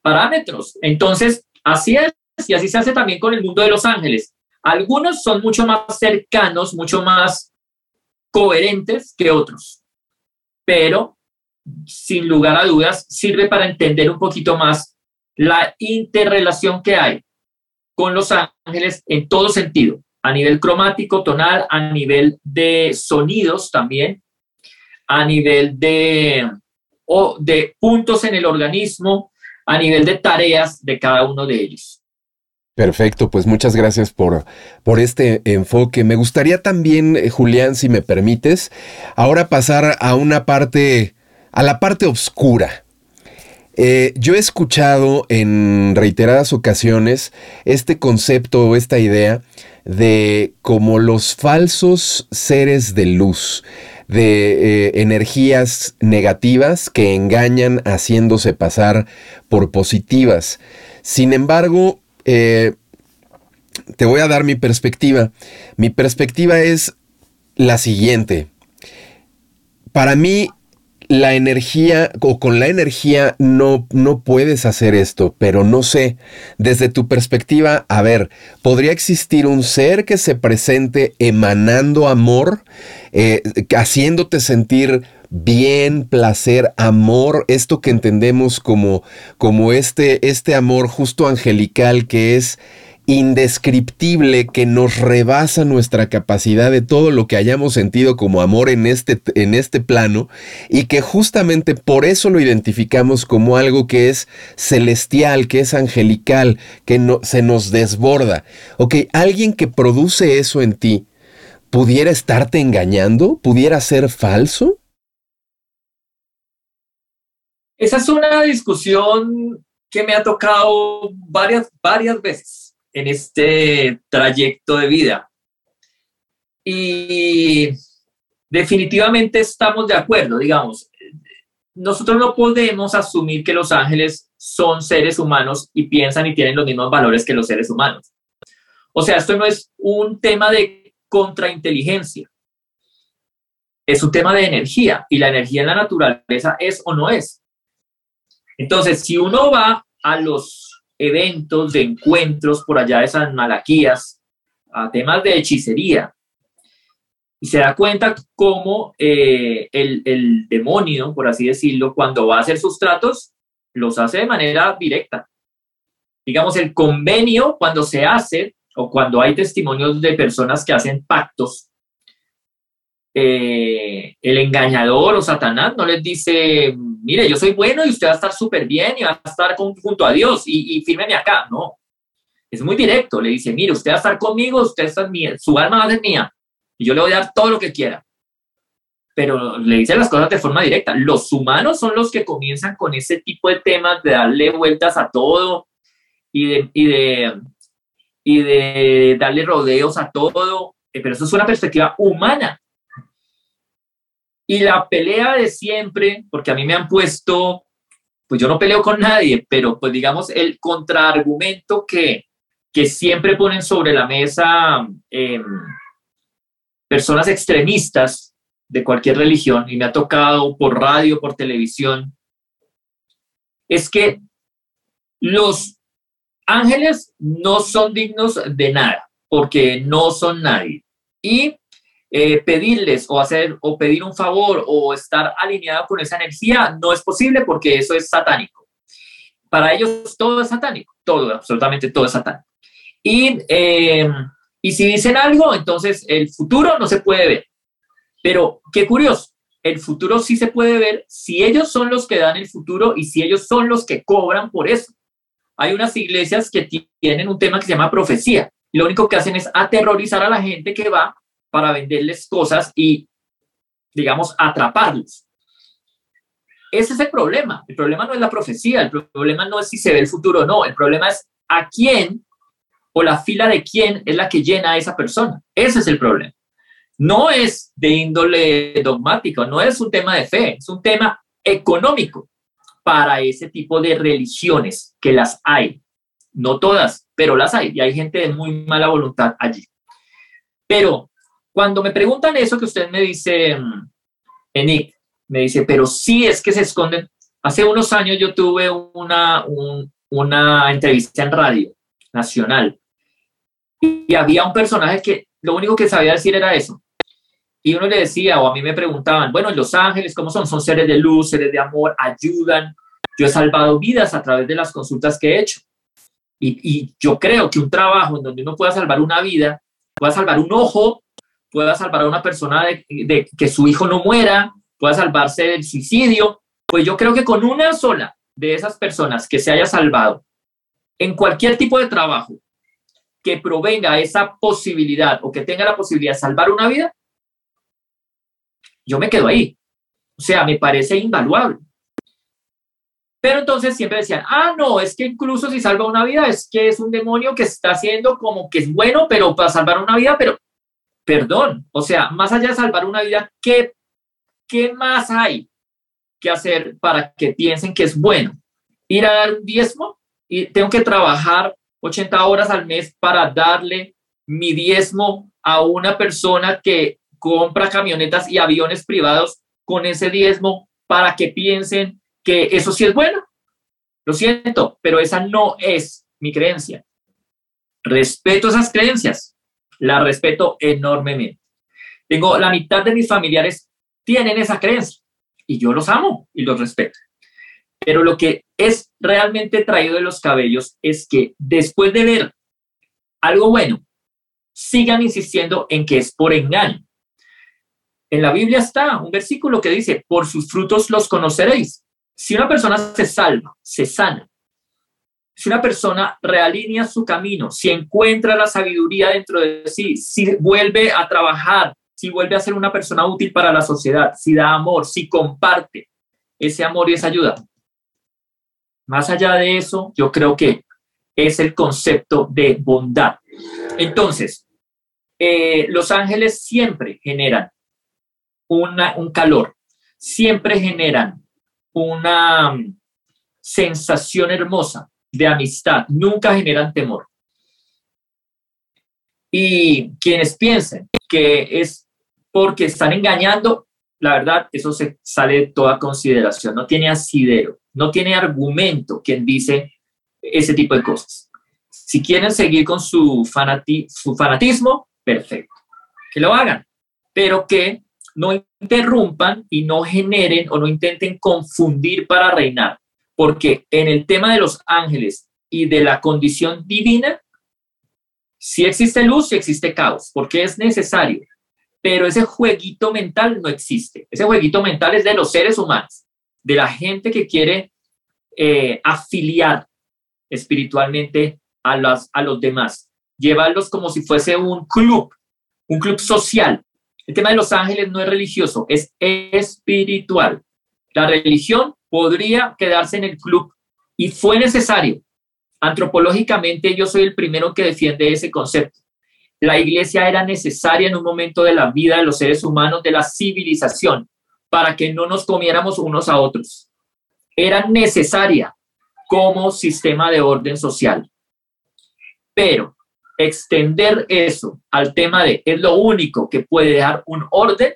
parámetros. Entonces, así es, y así se hace también con el mundo de los ángeles. Algunos son mucho más cercanos, mucho más coherentes que otros, pero sin lugar a dudas sirve para entender un poquito más la interrelación que hay con los ángeles en todo sentido, a nivel cromático, tonal, a nivel de sonidos también, a nivel de, o de puntos en el organismo, a nivel de tareas de cada uno de ellos. Perfecto, pues muchas gracias por, por este enfoque. Me gustaría también, eh, Julián, si me permites, ahora pasar a una parte, a la parte oscura eh, yo he escuchado en reiteradas ocasiones este concepto o esta idea de como los falsos seres de luz, de eh, energías negativas que engañan haciéndose pasar por positivas. Sin embargo, eh, te voy a dar mi perspectiva. Mi perspectiva es la siguiente. Para mí, la energía o con la energía no, no puedes hacer esto, pero no sé, desde tu perspectiva, a ver, ¿podría existir un ser que se presente emanando amor, eh, haciéndote sentir bien, placer, amor, esto que entendemos como, como este, este amor justo angelical que es indescriptible que nos rebasa nuestra capacidad de todo lo que hayamos sentido como amor en este, en este plano y que justamente por eso lo identificamos como algo que es celestial, que es angelical, que no, se nos desborda. Ok, alguien que produce eso en ti, ¿pudiera estarte engañando? ¿Pudiera ser falso? Esa es una discusión que me ha tocado varias, varias veces en este trayecto de vida. Y definitivamente estamos de acuerdo, digamos, nosotros no podemos asumir que los ángeles son seres humanos y piensan y tienen los mismos valores que los seres humanos. O sea, esto no es un tema de contrainteligencia, es un tema de energía y la energía en la naturaleza es o no es. Entonces, si uno va a los eventos, de encuentros por allá de San Malaquías, a temas de hechicería. Y se da cuenta cómo eh, el, el demonio, por así decirlo, cuando va a hacer sus tratos, los hace de manera directa. Digamos, el convenio cuando se hace o cuando hay testimonios de personas que hacen pactos, eh, el engañador o Satanás no les dice, mire, yo soy bueno y usted va a estar súper bien y va a estar junto a Dios y, y fírmeme acá. No, es muy directo. Le dice, mire, usted va a estar conmigo, usted es mía, su alma va a ser mía y yo le voy a dar todo lo que quiera. Pero le dice las cosas de forma directa. Los humanos son los que comienzan con ese tipo de temas de darle vueltas a todo y de, y de, y de darle rodeos a todo. Eh, pero eso es una perspectiva humana y la pelea de siempre, porque a mí me han puesto, pues yo no peleo con nadie, pero pues digamos el contraargumento que, que siempre ponen sobre la mesa em, personas extremistas de cualquier religión, y me ha tocado por radio, por televisión, es que los ángeles no son dignos de nada, porque no son nadie. Y eh, pedirles o hacer o pedir un favor o estar alineado con esa energía no es posible porque eso es satánico. Para ellos todo es satánico, todo, absolutamente todo es satánico. Y, eh, y si dicen algo, entonces el futuro no se puede ver. Pero qué curioso, el futuro sí se puede ver si ellos son los que dan el futuro y si ellos son los que cobran por eso. Hay unas iglesias que tienen un tema que se llama profecía. Y lo único que hacen es aterrorizar a la gente que va para venderles cosas y, digamos, atraparlos. Ese es el problema. El problema no es la profecía, el problema no es si se ve el futuro o no, el problema es a quién o la fila de quién es la que llena a esa persona. Ese es el problema. No es de índole dogmático, no es un tema de fe, es un tema económico para ese tipo de religiones que las hay. No todas, pero las hay y hay gente de muy mala voluntad allí. Pero cuando me preguntan eso que usted me dice, mm, Enic, me dice, pero sí es que se esconden. Hace unos años yo tuve una, una entrevista en radio nacional y había un personaje que lo único que sabía decir era eso. Y uno le decía, o a mí me preguntaban, bueno, los ángeles, ¿cómo son? Son seres de luz, seres de amor, ayudan. Yo he salvado vidas a través de las consultas que he hecho. Y, y yo creo que un trabajo en donde uno pueda salvar una vida, pueda salvar un ojo, pueda salvar a una persona de, que su hijo no muera, pueda salvarse del suicidio, pues yo creo que con una sola de esas personas que se haya salvado en cualquier tipo de trabajo que provenga esa posibilidad o que tenga la posibilidad de salvar una vida, yo me quedo ahí. O sea, me parece invaluable. Pero entonces siempre decían, ah, no, es que incluso si salva una vida, es que es un demonio que está haciendo como que es bueno, pero para salvar una vida, pero perdón. O sea, más allá de salvar una vida, ¿qué, qué más hay que hacer para que piensen que es bueno? Ir a dar un diezmo y tengo que trabajar 80 horas al mes para darle mi diezmo a una persona que compra camionetas y aviones privados con ese diezmo para que piensen que eso sí es bueno. Lo siento, pero esa no es mi creencia. Respeto esas creencias, la respeto enormemente. Tengo la mitad de mis familiares tienen esa creencia y yo los amo y los respeto. Pero lo que es realmente traído de los cabellos es que después de ver algo bueno, sigan insistiendo en que es por engaño. En la Biblia está un versículo que dice, por sus frutos los conoceréis. Si una persona se salva, se sana, si una persona realinea su camino, si encuentra la sabiduría dentro de sí, si vuelve a trabajar, si vuelve a ser una persona útil para la sociedad, si da amor, si comparte ese amor y esa ayuda. Más allá de eso, yo creo que es el concepto de bondad. Entonces, eh, los ángeles siempre generan un calor, siempre generan una mm, sensación hermosa de amistad, nunca generan temor. Y quienes piensen que es porque están engañando, la verdad, eso se sale de toda consideración, no tiene asidero, no tiene argumento quien dice ese tipo de cosas. Si quieren seguir con su, su fanatismo, perfecto, que lo hagan, pero que no interrumpan y no generen o no intenten confundir para reinar, porque en el tema de los ángeles y de la condición divina, si existe luz, si existe caos, porque es necesario, pero ese jueguito mental no existe. Ese jueguito mental es de los seres humanos, de la gente que quiere eh, afiliar espiritualmente a, las, a los demás, llevarlos como si fuese un club, un club social. El tema de los ángeles no es religioso, es espiritual. La religión podría quedarse en el club y fue necesario. Antropológicamente yo soy el primero que defiende ese concepto. La iglesia era necesaria en un momento de la vida de los seres humanos, de la civilización, para que no nos comiéramos unos a otros. Era necesaria como sistema de orden social. Pero extender eso al tema de es lo único que puede dar un orden,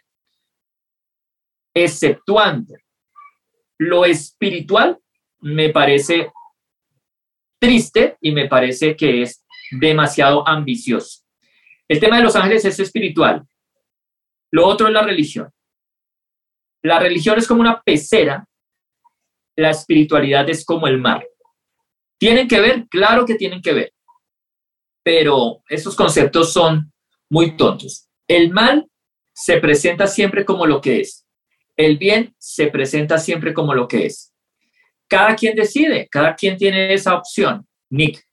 exceptuando lo espiritual, me parece triste y me parece que es demasiado ambicioso. El tema de los ángeles es espiritual. Lo otro es la religión. La religión es como una pecera, la espiritualidad es como el mar. ¿Tienen que ver? Claro que tienen que ver pero estos conceptos son muy tontos. El mal se presenta siempre como lo que es. El bien se presenta siempre como lo que es. Cada quien decide, cada quien tiene esa opción, Nick.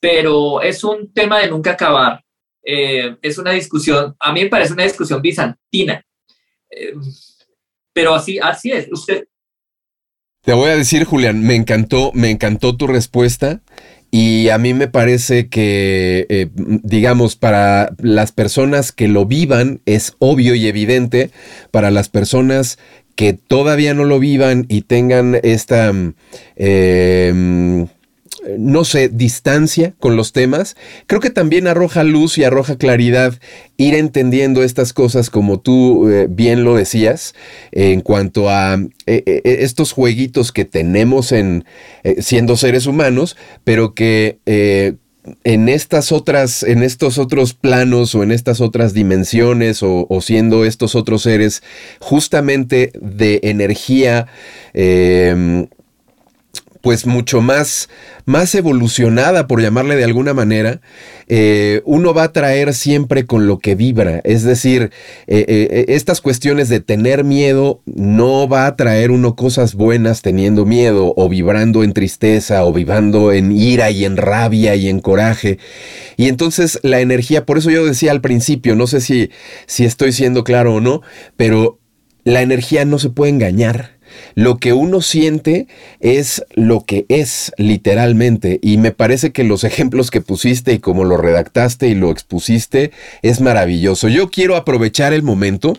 Pero es un tema de nunca acabar. Eh, es una discusión, a mí me parece una discusión bizantina. Eh, pero así, así es. Usted. Te voy a decir, Julián, me encantó, me encantó tu respuesta. Y a mí me parece que, eh, digamos, para las personas que lo vivan es obvio y evidente, para las personas que todavía no lo vivan y tengan esta... Eh, no sé, distancia con los temas, creo que también arroja luz y arroja claridad ir entendiendo estas cosas como tú eh, bien lo decías, en cuanto a eh, eh, estos jueguitos que tenemos en siendo seres humanos, pero que en estas otras, en estos otros planos o en estas otras dimensiones o, o siendo estos otros seres justamente de energía pues mucho más, más evolucionada, por llamarle de alguna manera, eh, uno va a traer siempre con lo que vibra. Es decir, eh, eh, estas cuestiones de tener miedo no va a traer uno cosas buenas teniendo miedo o vibrando en tristeza o vibrando en ira y en rabia y en coraje. Y entonces la energía, por eso yo decía al principio, no sé si, si estoy siendo claro o no, pero la energía no se puede engañar. Lo que uno siente es lo que es literalmente y me parece que los ejemplos que pusiste y como lo redactaste y lo expusiste es maravilloso. Yo quiero aprovechar el momento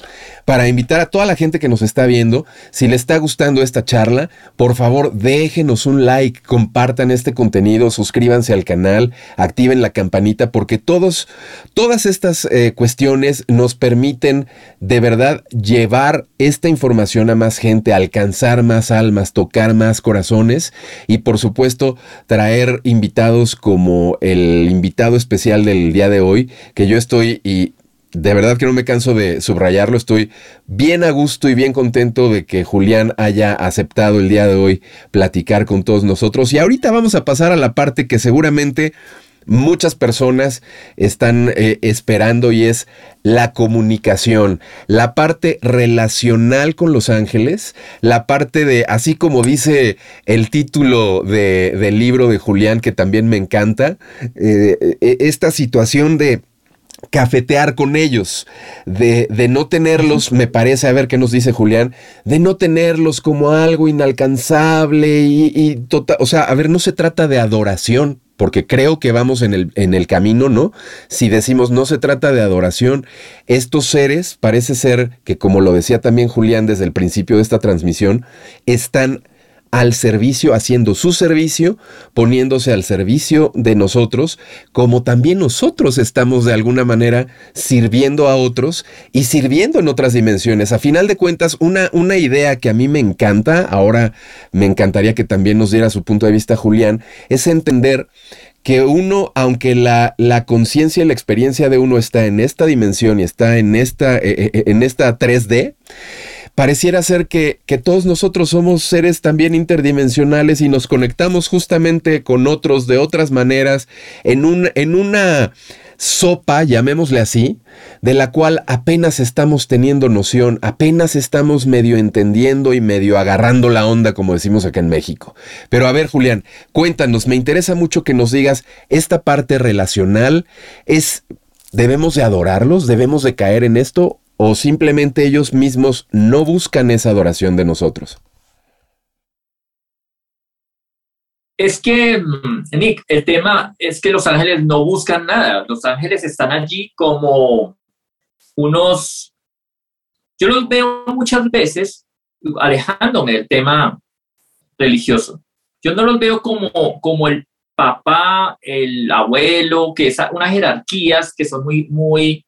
para invitar a toda la gente que nos está viendo, si le está gustando esta charla, por favor déjenos un like, compartan este contenido, suscríbanse al canal, activen la campanita porque todos, todas estas eh, cuestiones nos permiten de verdad llevar esta información a más gente, alcanzar más almas, tocar más corazones y por supuesto traer invitados como el invitado especial del día de hoy, que yo estoy y de verdad que no me canso de subrayarlo, estoy bien a gusto y bien contento de que Julián haya aceptado el día de hoy platicar con todos nosotros. Y ahorita vamos a pasar a la parte que seguramente muchas personas están eh, esperando y es la comunicación, la parte relacional con los ángeles, la parte de, así como dice el título del libro de Julián, que también me encanta, eh, eh, esta situación de cafetear con ellos, de, de, no tenerlos, me parece, a ver qué nos dice Julián, de no tenerlos como algo inalcanzable y, y total, o sea, a ver, no se trata de adoración, porque creo que vamos en el, en el camino, ¿no? Si decimos no se trata de adoración, estos seres parece ser que, como lo decía también Julián desde el principio de esta transmisión, están al servicio, haciendo su servicio, poniéndose al servicio de nosotros, como también nosotros estamos de alguna manera sirviendo a otros y sirviendo en otras dimensiones. A final de cuentas, una, una idea que a mí me encanta, ahora me encantaría que también nos diera su punto de vista Julián, es entender que uno, aunque la, la conciencia y la experiencia de uno está en esta dimensión y está en esta, eh, eh, en esta 3D, pareciera ser que, que, todos nosotros somos seres también interdimensionales y nos conectamos justamente con otros de otras maneras en, un, en una sopa, llamémosle así, de la cual apenas estamos teniendo noción, apenas estamos medio entendiendo y medio agarrando la onda, como decimos acá en México. Pero a ver, Julián, cuéntanos, me interesa mucho que nos digas, esta parte relacional es, ¿debemos de adorarlos? ¿Debemos de caer en esto? ¿O simplemente ellos mismos no buscan esa adoración de nosotros? Es que, mm, Nick, el tema es que los ángeles no buscan nada. Los ángeles están allí como unos... Yo los veo muchas veces alejándome del tema religioso. Yo no los veo como, como el papá, el abuelo, que es unas jerarquías que son muy, muy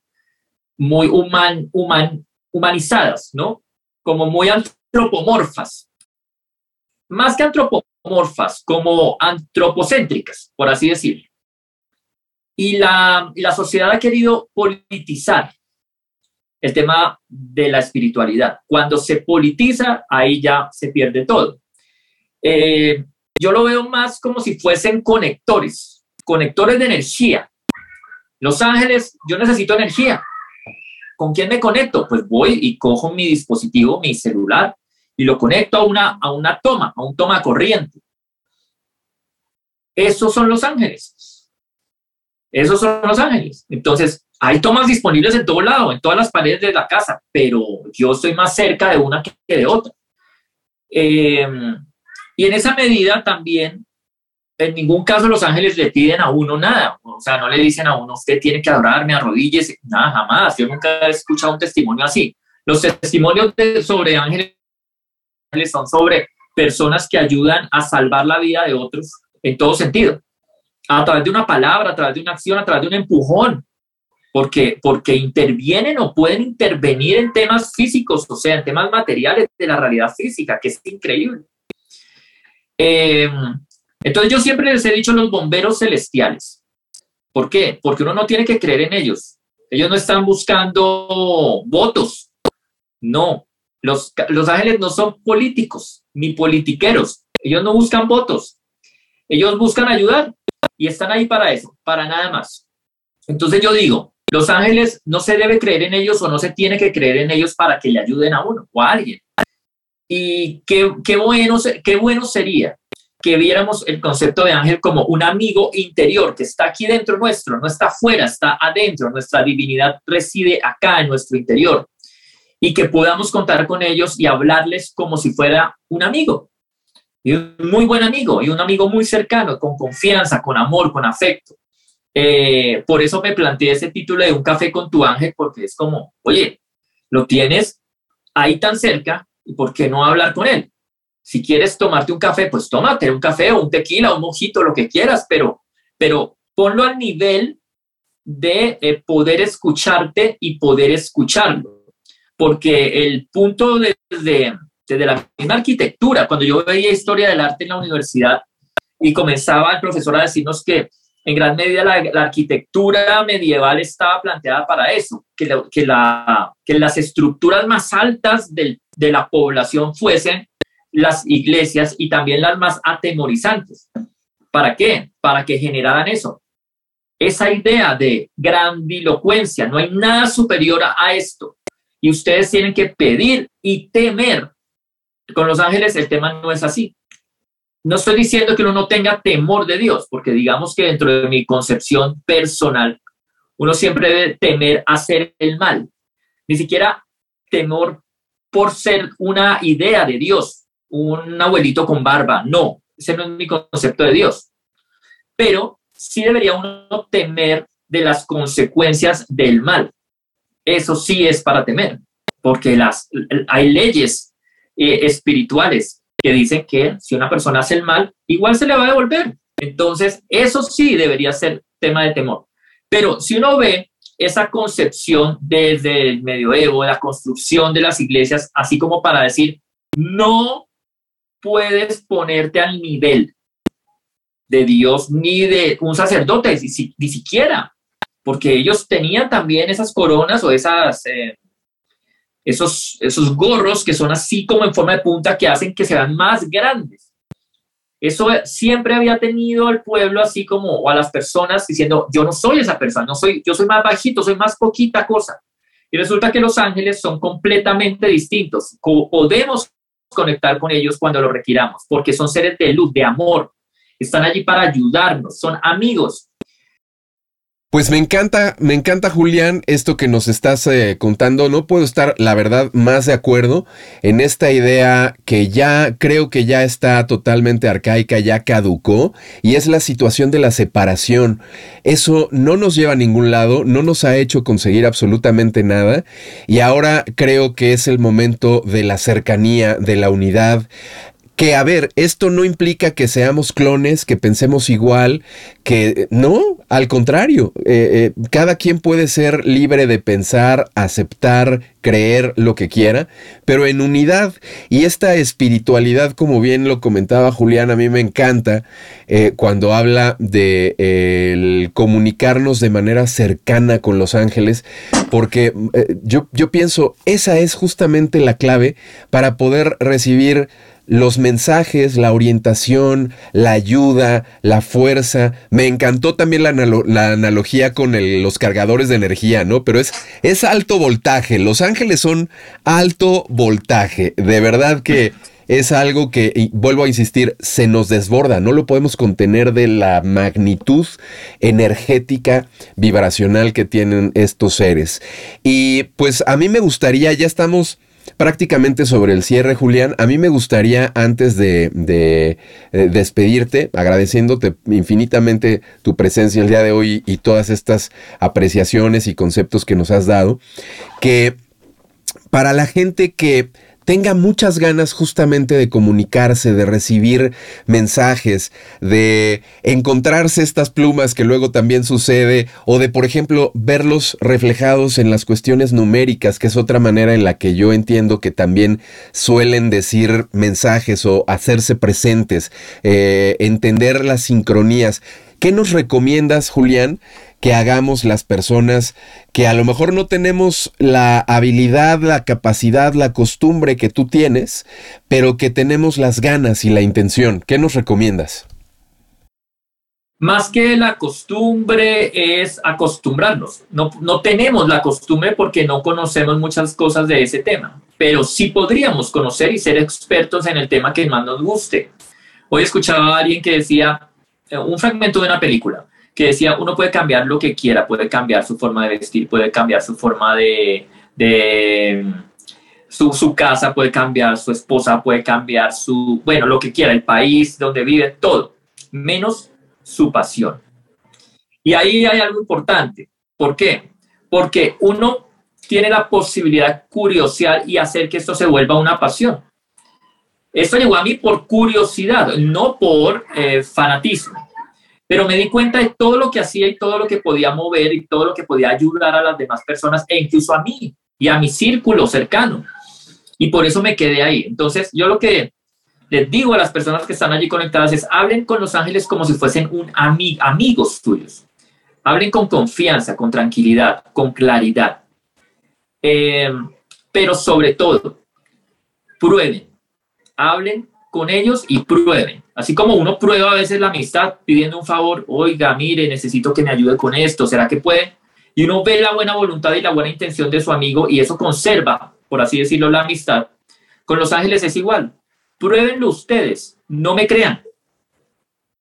muy human, human, humanizadas, ¿no? Como muy antropomorfas. Más que antropomorfas, como antropocéntricas, por así decirlo. Y la, la sociedad ha querido politizar el tema de la espiritualidad. Cuando se politiza, ahí ya se pierde todo. Eh, yo lo veo más como si fuesen conectores, conectores de energía. Los ángeles, yo necesito energía. ¿Con quién me conecto? Pues voy y cojo mi dispositivo, mi celular, y lo conecto a una, a una toma, a un toma corriente. Esos son los ángeles. Esos son los ángeles. Entonces, hay tomas disponibles en todo lado, en todas las paredes de la casa, pero yo estoy más cerca de una que de otra. Em, y en esa medida también en ningún caso los ángeles le piden a uno nada, o sea, no le dicen a uno, usted tiene que adorarme, arrodíllese, nada, jamás, yo nunca he escuchado un testimonio así. Los testimonios sobre ángeles son sobre personas que ayudan a salvar la vida de otros en todo sentido, a través de una palabra, a través de una acción, a través de un empujón, porque, porque intervienen o pueden intervenir en temas físicos, o sea, en temas materiales de la realidad física, que es increíble. Eh, entonces yo siempre les he dicho los bomberos celestiales. ¿Por qué? Porque uno no tiene que creer en ellos. Ellos no están buscando votos. No. Los, los ángeles no son políticos ni politiqueros. Ellos no buscan votos. Ellos buscan ayudar y están ahí para eso, para nada más. Entonces yo digo, los ángeles no se debe creer en ellos o no se tiene que creer en ellos para que le ayuden a uno o a alguien. Y qué, qué, bueno, qué bueno sería que viéramos el concepto de ángel como un amigo interior que está aquí dentro nuestro, no está afuera, está adentro, nuestra divinidad reside acá en nuestro interior y que podamos contar con ellos y hablarles como si fuera un amigo, y un muy buen amigo, y un amigo muy cercano, con confianza, con amor, con afecto. Eh, por eso me planteé ese título de Un café con tu ángel, porque es como, oye, lo tienes ahí tan cerca, ¿y por qué no hablar con él? Si quieres tomarte un café, pues tómate un café o un tequila, un mojito, lo que quieras, pero, pero ponlo al nivel de eh, poder escucharte y poder escucharlo. Porque el punto desde, desde la misma arquitectura, cuando yo veía historia del arte en la universidad y comenzaba el profesor a decirnos que en gran medida la, arquitectura medieval estaba planteada para eso, que, que, la, que las estructuras más altas del, de la población fuesen las iglesias y también las más atemorizantes. ¿Para qué? Para que generaran eso, esa idea de grandilocuencia, no hay nada superior a esto. Y ustedes tienen que pedir y temer. Con los ángeles el tema no es así. No estoy diciendo que uno no tenga temor de Dios, porque digamos que dentro de mi concepción personal, uno siempre debe temer hacer el mal. Ni siquiera temor por ser una idea de Dios, un abuelito con barba. No, ese no es mi concepto de Dios. Pero sí debería uno temer de las consecuencias del mal. Eso sí es para temer, porque las, hay leyes eh, espirituales que dicen que si una persona hace el mal, igual se le va a devolver. Entonces, eso sí debería ser tema de temor. Pero si uno ve esa concepción desde el medioevo, la construcción de las iglesias, así como para decir, no puedes ponerte al nivel de Dios ni de un sacerdote, ni, siquiera, porque ellos tenían también esas coronas o esas, eh, esos, esos gorros que son así como en forma de punta que hacen que se vean más grandes. Eso siempre había tenido al pueblo así como, o a las personas diciendo, yo no soy esa persona, no soy, yo soy más bajito, soy más poquita cosa. Y resulta que los ángeles son completamente distintos. Podemos conectar con ellos cuando lo requiramos, porque son seres de luz, de amor, están allí para ayudarnos, son amigos. Pues me encanta, me encanta Julián esto que nos estás eh, contando. No puedo estar, la verdad, más de acuerdo en esta idea que ya creo que ya está totalmente arcaica, ya caducó, y es la situación de la separación. Eso no nos lleva a ningún lado, no nos ha hecho conseguir absolutamente nada, y ahora creo que es el momento de la cercanía, de la unidad que, a ver, esto no implica que seamos clones, que pensemos igual, que no, al contrario, eh, eh, cada quien puede ser libre de pensar, aceptar, creer lo que quiera, pero en unidad. Y esta espiritualidad, como bien lo comentaba Julián, a mí me encanta eh, cuando habla de comunicarnos de manera cercana con los ángeles, porque yo, yo pienso, esa es justamente la clave para poder recibir los mensajes, la orientación, la ayuda, la fuerza. Me encantó también la, analogía con los cargadores de energía, ¿no? Pero es, es alto voltaje. Los ángeles son alto voltaje. De verdad que es algo que, vuelvo a insistir, se nos desborda. No lo podemos contener de la magnitud energética, vibracional que tienen estos seres. Y pues a mí me gustaría, ya estamos prácticamente sobre el cierre, Julián. A mí me gustaría, antes de, de, eh, despedirte, agradeciéndote infinitamente tu presencia el día de hoy y todas estas apreciaciones y conceptos que nos has dado, que para la gente que tenga muchas ganas justamente de comunicarse, de recibir mensajes, de encontrarse estas plumas que luego también sucede, o de, por ejemplo, verlos reflejados en las cuestiones numéricas, que es otra manera en la que yo entiendo que también suelen decir mensajes o hacerse presentes, eh, entender las sincronías. ¿Qué nos recomiendas, Julián, que hagamos las personas que a lo mejor no tenemos la habilidad, la capacidad, la costumbre que tú tienes, pero que tenemos las ganas y la intención? ¿Qué nos recomiendas? Más que la costumbre es acostumbrarnos. No, no tenemos la costumbre porque no conocemos muchas cosas de ese tema, pero sí podríamos conocer y ser expertos en el tema que más nos guste. Hoy escuchaba a alguien que decía, un fragmento de una película, que decía, uno puede cambiar lo que quiera, puede cambiar su forma de vestir, puede cambiar su forma de, su, su, casa, puede cambiar su esposa, puede cambiar su, bueno, lo que quiera, el país donde vive, todo, menos su pasión. Y ahí hay algo importante. ¿Por qué? Porque uno tiene la posibilidad de y hacer que esto se vuelva una pasión. Esto llegó a mí por curiosidad, no por eh, fanatismo. Pero me di cuenta de todo lo que hacía y todo lo que podía mover y todo lo que podía ayudar a las demás personas e incluso a mí y a mi círculo cercano. Y por eso me quedé ahí. Entonces, yo lo que les digo a las personas que están allí conectadas es hablen con los ángeles como si fuesen un amigos tuyos. Hablen con confianza, con tranquilidad, con claridad. Eh, pero sobre todo, prueben, hablen con ellos y prueben. Así como uno prueba a veces la amistad pidiendo un favor, oiga, mire, necesito que me ayude con esto, ¿será que puede? Y uno ve la buena voluntad y la buena intención de su amigo y eso conserva, por así decirlo, la amistad. Con los ángeles es igual. Pruébenlo ustedes, no me crean.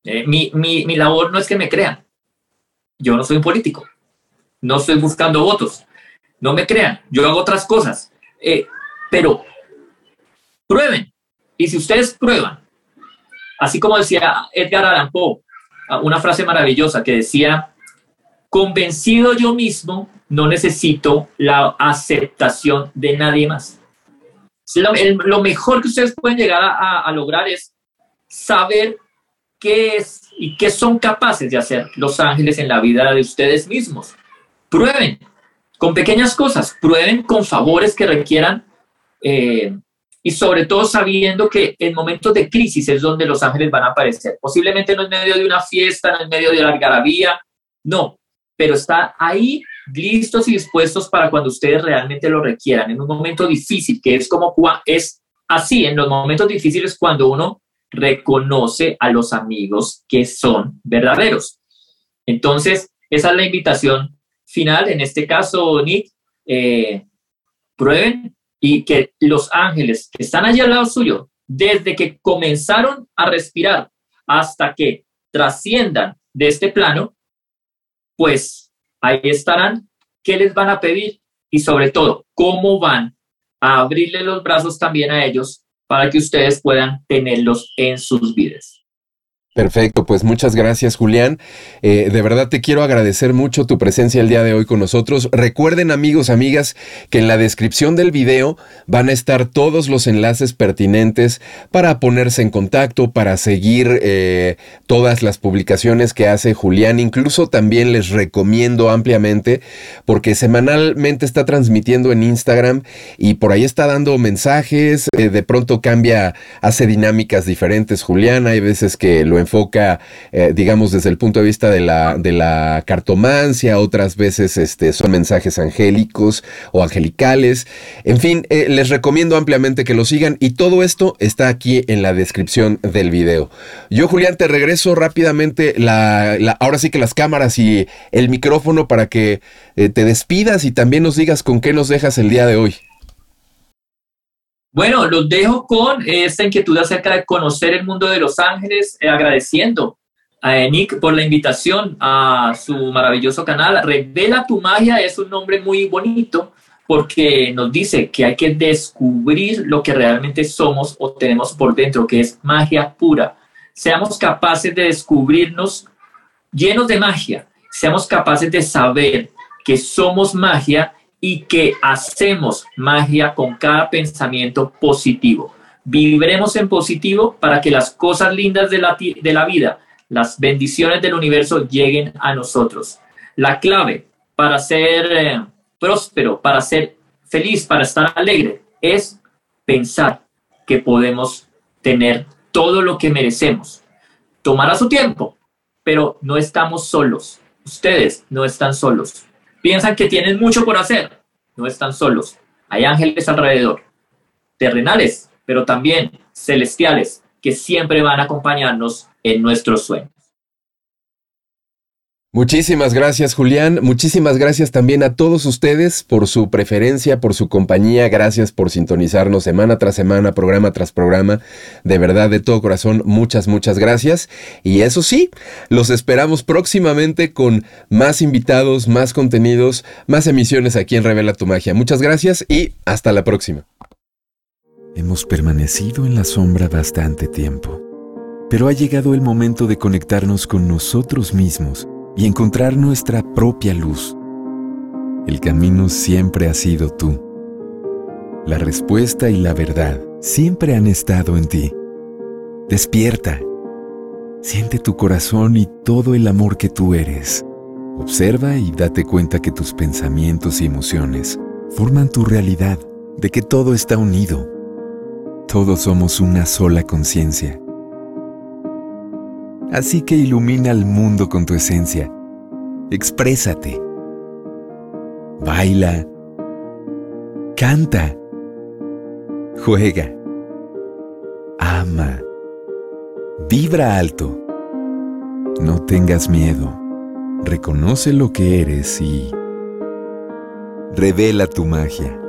Eh, mi, mi, mi labor no es que me crean. Yo no soy un político. No estoy buscando votos. No me crean. Yo hago otras cosas. Eh, pero prueben. Y si ustedes prueban, así como decía Edgar Allan Poe, una frase maravillosa que decía, convencido yo mismo, no necesito la aceptación de nadie más. Lo, mejor que ustedes pueden llegar a, lograr es saber qué es y qué son capaces de hacer los ángeles en la vida de ustedes mismos. Prueben con pequeñas cosas, prueben con favores que requieran eh, y sobre todo sabiendo que en momentos de crisis es donde los ángeles van a aparecer. Posiblemente no en medio de una fiesta, no en medio de la algarabía, no, pero está ahí listos y dispuestos para cuando ustedes realmente lo requieran, en un momento difícil, que es como es así, en los momentos difíciles cuando uno reconoce a los amigos que son verdaderos. Entonces, esa es la invitación final, en este caso, Nick, eh, prueben y que los ángeles que están allí al lado suyo, desde que comenzaron a respirar hasta que trasciendan de este plano, pues ahí estarán. ¿Qué les van a pedir? Y sobre todo, ¿cómo van a abrirle los brazos también a ellos para que ustedes puedan tenerlos en sus vidas? Perfecto, pues muchas gracias Julián. Eh, de verdad te quiero agradecer mucho tu presencia el día de hoy con nosotros. Recuerden amigos, amigas, que en la descripción del video van a estar todos los enlaces pertinentes para ponerse en contacto, para seguir eh, todas las publicaciones que hace Julián. Incluso también les recomiendo ampliamente porque semanalmente está transmitiendo en Instagram y por ahí está dando mensajes. Eh, de pronto cambia, hace dinámicas diferentes Julián. Hay veces que lo enfoca, eh, digamos, desde el punto de vista de la, de la cartomancia, otras veces este, son mensajes angélicos o angelicales. En fin, eh, les recomiendo ampliamente que lo sigan y todo esto está aquí en la descripción del video. Yo, Julián, te regreso rápidamente la, ahora sí que las cámaras y el micrófono para que eh, te despidas y también nos digas con qué nos dejas el día de hoy. Bueno, los dejo con esta inquietud acerca de conocer el mundo de Los Ángeles, eh, agradeciendo a Nick por la invitación a su maravilloso canal. Revela tu magia es un nombre muy bonito porque nos dice que hay que descubrir lo que realmente somos o tenemos por dentro, que es magia pura. Seamos capaces de descubrirnos llenos de magia, seamos capaces de saber que somos magia y que hacemos magia con cada pensamiento positivo. Viviremos en positivo para que las cosas lindas de la, de la vida, las bendiciones del universo lleguen a nosotros. La clave para ser eh, próspero, para ser feliz, para estar alegre, es pensar que podemos tener todo lo que merecemos. Tomará su tiempo, pero no estamos solos. Ustedes no están solos piensan que tienen mucho por hacer. No están solos. Hay ángeles alrededor, terrenales, pero también celestiales, que siempre van a acompañarnos en nuestros sueños. Muchísimas gracias Julián, muchísimas gracias también a todos ustedes por su preferencia, por su compañía, gracias por sintonizarnos semana tras semana, programa tras programa, de verdad de todo corazón, muchas, muchas gracias. Y eso sí, los esperamos próximamente con más invitados, más contenidos, más emisiones aquí en Revela tu Magia. Muchas gracias y hasta la próxima. Hemos permanecido en la sombra bastante tiempo, pero ha llegado el momento de conectarnos con nosotros mismos y encontrar nuestra propia luz. El camino siempre ha sido tú. La respuesta y la verdad siempre han estado en ti. Despierta. Siente tu corazón y todo el amor que tú eres. Observa y date cuenta que tus pensamientos y emociones forman tu realidad, de que todo está unido. Todos somos una sola conciencia Así que ilumina el mundo con tu esencia. Exprésate. Baila. Canta. Juega. ama. Vibra alto. No tengas miedo. Reconoce lo que eres y revela tu magia.